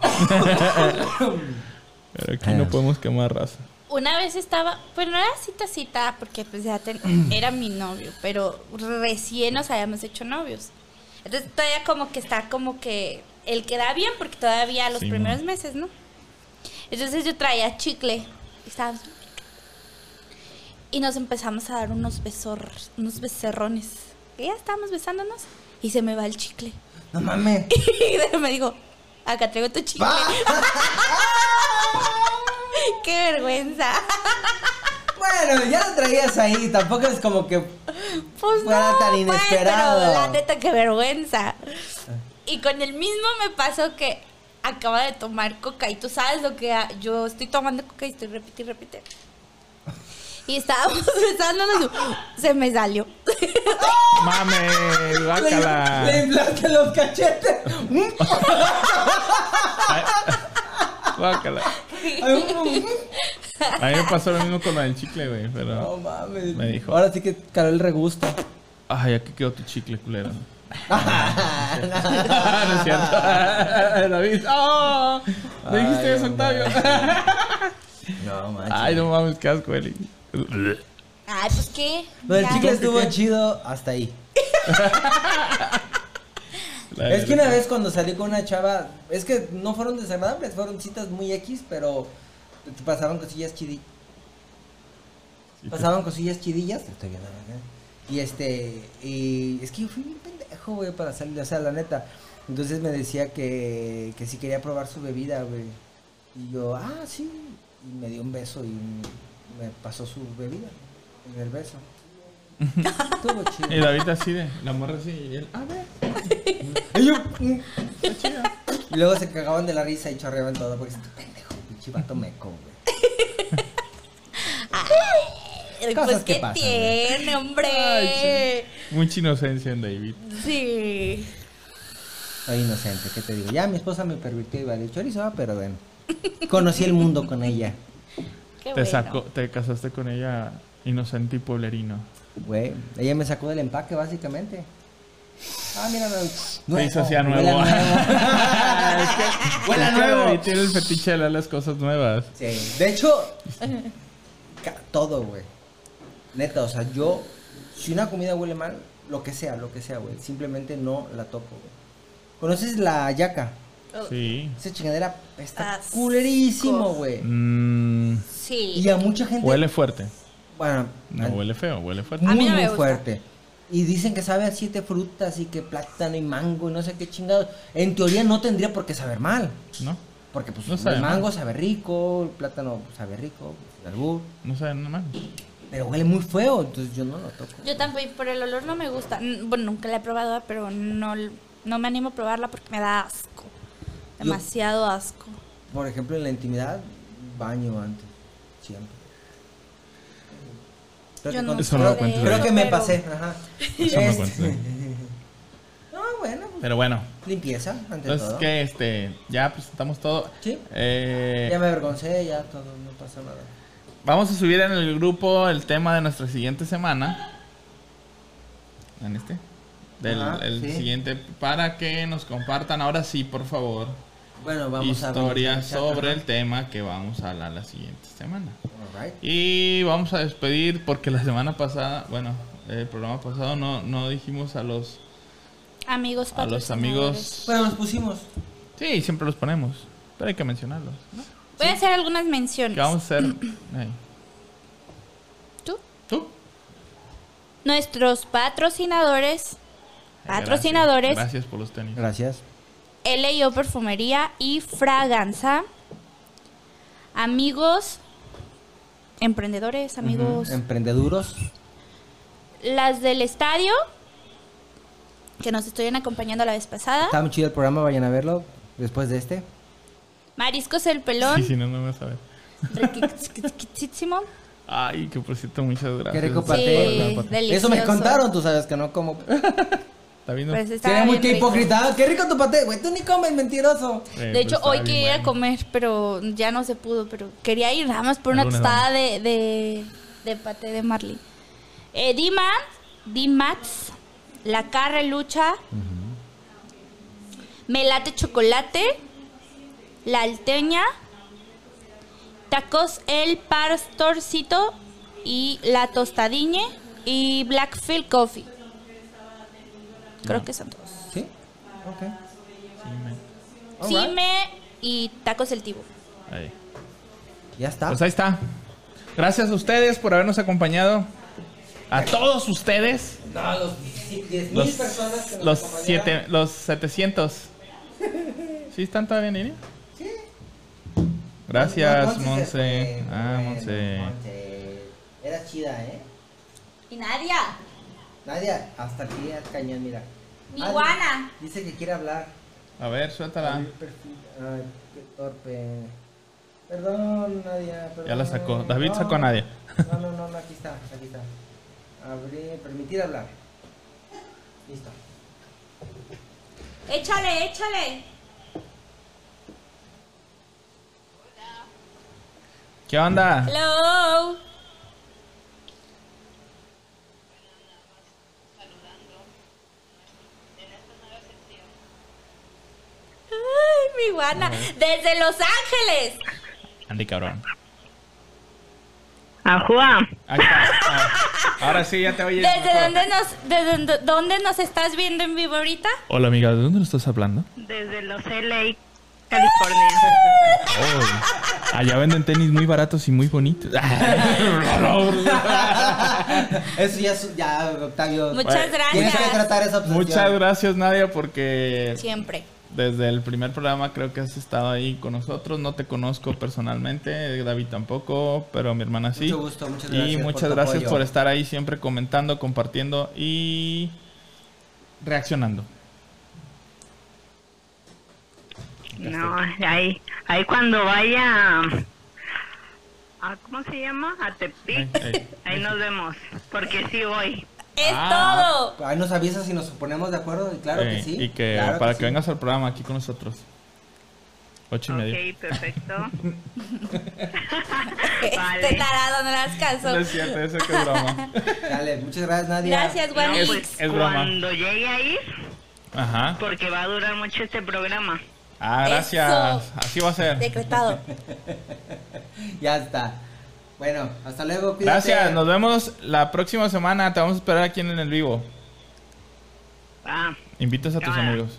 Pero aquí no podemos quemar raza. Una vez estaba, pues no era cita cita, porque pues ya ten- era mi novio, pero recién nos habíamos hecho novios. Entonces todavía como que está como que él queda bien, porque todavía los Sí, primeros meses, ¿no? Entonces yo traía chicle, y estábamos- y nos empezamos a dar unos besor, unos becerrones. Y ya estábamos besándonos, y se me va el chicle. No mames. Y me dijo, acá traigo tu chicle. ¡Qué vergüenza! Bueno, ya lo traías ahí, tampoco es como que Pues Fuera no, tan pues, inesperado. pero la neta, qué vergüenza. Y con el mismo me pasó que acaba de tomar coca y tú sabes lo que ha- yo estoy tomando coca y estoy repite y repite. Y estábamos besándonos se me salió. Mames, le, guácala. le inflaste los cachetes. Guácala. A mí me pasó lo mismo con lo del chicle, güey. No Pero. mames. Me dijo. Ahora sí que caló el regusto. Ay, aquí quedó tu chicle, culero. no es cierto. David. ¡Oh! ¿Le dijiste Ay, eso, Octavio? No manches. Ay, no mames, qué asco, Eli. Ay, pues qué. Lo del Ya. chicle estuvo chido hasta ahí. La Es que una vez cuando salí con una chava, es que no fueron desagradables, fueron citas muy X, pero pasaban cosillas chidillas. Pasaban cosillas chidillas. Estoy viendo. Y este, y es que yo fui bien pendejo, güey, para salir, o sea, la neta. Entonces me decía que, que si quería probar su bebida, güey. Y yo, ah, sí. Y me dio un beso y me pasó su bebida en el beso. Estuvo chido. Y David así de, la morra así, y él, a ver, Y yo, mm, Y luego se cagaban de la risa y chorreaban todo porque este pendejo, pinche vato meco, güey. Ay, Cosas pues que qué pasan, tiene, hombre. mucha inocencia en David. Sí. Soy inocente, ¿qué te digo? Ya mi esposa me pervirtió y vale chorizo, ah, pero bueno. Conocí el mundo con ella. Qué Te bueno. sacó, te casaste con ella inocente y pueblerino. Güey, ella me sacó del empaque, básicamente. Ah, mira, no. Hizo así a huele nuevo. a es que, nuevo. Tiene el fetiche de leer las cosas nuevas. Sí, de hecho, todo, güey. Neta, o sea, yo, si una comida huele mal, lo que sea, lo que sea, güey, simplemente no la toco, güey. ¿Conoces la yaca? Sí. Esa chingadera está Asco. culerísimo, güey. Mm, Sí. Y a mucha gente. huele fuerte. Bueno, No al- huele feo, huele fuerte. A mí muy, no me muy gusta. fuerte. Y dicen que sabe a siete frutas y que plátano y mango y no sé qué chingados. En teoría no tendría por qué saber mal. ¿No? Porque pues No sabe el mango mal. sabe rico, el plátano sabe rico, el albur. No sabe nada mal. Pero huele muy feo, entonces yo no lo toco. Yo tampoco, por el olor no me gusta. Bueno, nunca la he probado, pero no, no me animo a probarla porque me da asco. Demasiado asco. Por ejemplo, en la intimidad, baño antes, siempre. Creo Yo que no Eso no creo- lo que me pasé, ajá. Eso no Este- cuenta. No, bueno, pues, Pero bueno, limpieza, ante entonces todo. que este, ya presentamos todo. Sí. Eh, Ya me avergoncé, ya todo, no pasa nada. Vamos a subir en el grupo el tema de nuestra siguiente semana. En este. Del Ajá, el sí. siguiente. Para que nos compartan ahora sí, por favor. Bueno, vamos a historias ver. sobre el tema que vamos a hablar la siguiente semana. Y vamos a despedir porque la semana pasada, bueno, el programa pasado no, no dijimos a los... Amigos A los amigos- Bueno, nos pusimos. Sí, siempre los ponemos, pero hay que mencionarlos. ¿no? Voy a hacer algunas menciones. ¿Qué vamos a hacer? ¿Tú? ¿Tú? Nuestros patrocinadores. Patrocinadores. Gracias, gracias por los tenis. Gracias. L.I.O. Perfumería y Fraganza. Amigos. Emprendedores, amigos. Emprendeduros. Las del estadio. Que nos estuvieron acompañando la vez pasada. Está muy chido el programa, vayan a verlo después de este. Mariscos el pelón. Sí, sí, no, no me sabe. Riquísimo. Ay, que por cierto, muchas gracias. Qué rico Sí. Eso me contaron, tú sabes que no como. ¿Está viendo? Pues está Sería muy que hipócrita. Ah, Qué rico tu paté, güey. Tú ni comes, mentiroso. Eh, De pues hecho, hoy quería ir a bueno. comer, pero ya no se pudo. Pero quería ir nada más por una tostada de, de, de paté de Marley. Eh, D-Man, D-Max, La Carre Lucha, Melate Chocolate, La Alteña, Tacos El Pastorcito y La Tostadiñe y Blackfield Coffee. Creo que son todos. Sí. Ok. Cime y Tacos El Tibo. ahí. Ya está. Pues ahí está. Gracias a ustedes por habernos acompañado. A todos ustedes. No, los 10 Los, mil personas que nos los, acompañaron. siete, los 700. ¿Sí están todavía en línea? Sí. Gracias, Monse Ah. Monse. Era chida, ¿eh? Y Nadia. Nadia, hasta aquí ya cañón, mira. Mi guana. Dice que quiere hablar. A ver, suéltala. Perfil. Ay, qué torpe. Perdón, Nadia. Perdón. Ya la sacó. David sacó a Nadia. No, no, no, no, aquí está, aquí está. Abrir, permitir hablar. Listo. Échale, échale. ¿Qué onda? Hello. Ay, mi guana. Desde Los Ángeles. Andy, cabrón. Ajua. Ahí está. Ah, Ahora sí, ya te oye. ¿Desde mejor. dónde nos, desde dónde- dónde nos estás viendo en vivo ahorita? Hola, amiga. ¿De dónde lo estás hablando? Desde Los LA, California. Oh. Allá venden tenis muy baratos y muy bonitos. Eso ya, es- ya, Octavio. Muchas Tienes que gracias. tratar esa obsesión. Muchas gracias, Nadia, porque Siempre. Desde el primer programa creo que has estado ahí con nosotros. No te conozco personalmente, David tampoco, pero mi hermana sí. Mucho gusto, muchas Y gracias por muchas gracias por estar ahí siempre comentando, compartiendo y reaccionando. No, ahí, ahí cuando vaya a, ¿cómo se llama? A Tepic, Ahí, ahí. ahí nos vemos, porque sí voy. Es Ah, todo. Ahí nos avisas si nos ponemos de acuerdo. y Claro Eh, que sí. Y que claro para que, sí. vengas al programa aquí con nosotros. Ocho y media. Ok, perfecto. Este tarado no le das caso. No es cierto, eso que es broma. Dale, muchas gracias, Nadia. Gracias, No, Wendy. pues es broma. cuando llegue ahí, Ajá. porque va a durar mucho este programa. Ah, gracias. Eso. Así va a ser. Decretado. Ya está. Bueno, hasta luego. cuídate. Gracias, nos vemos la próxima semana. Te vamos a esperar aquí en el vivo. Ah, Invitas a tus Ah. amigos.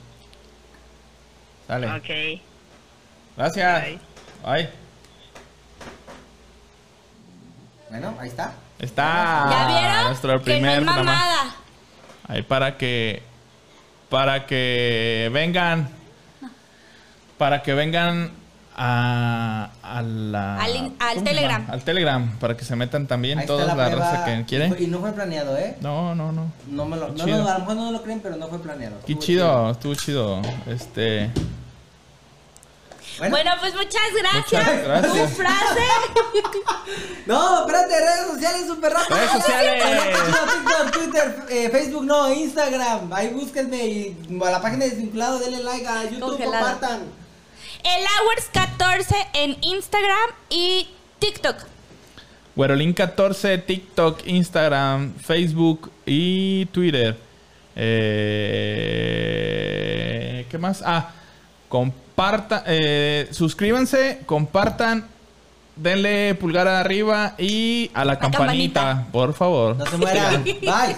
Sale. ok. Gracias. Bye. Bye. Bueno, ahí está. Está ¿Ya vieron? nuestro que no primer es programa. mamada. Ahí para que para que vengan para que vengan a, a la Al al ¿cómo se Telegram. Al Telegram para que se metan también Ahí toda la, raza que Y quiere. fue- Y no fue planeado, ¿eh? No, no, no. No me lo, no, no, a lo mejor no lo creen, pero no fue planeado. Qué Estuvo chido, estuvo chido. Este, Bueno, Bueno, pues muchas gracias. Muchas gracias. Tu frase. no, espérate, redes sociales súper rápido. Redes sociales. TikTok, Twitter, eh, Facebook, no, Instagram. Ahí búsquenme y a la página de Desvinculado, denle like a YouTube, Congelado. compartan. El Hours 14 en Instagram y TikTok. Güerolín 14, TikTok, Instagram, Facebook y Twitter. Eh, ¿Qué más? Ah, compartan, eh, suscríbanse, compartan, denle pulgar arriba y a la, campanita, campanita. por favor. No se mueran. Bye.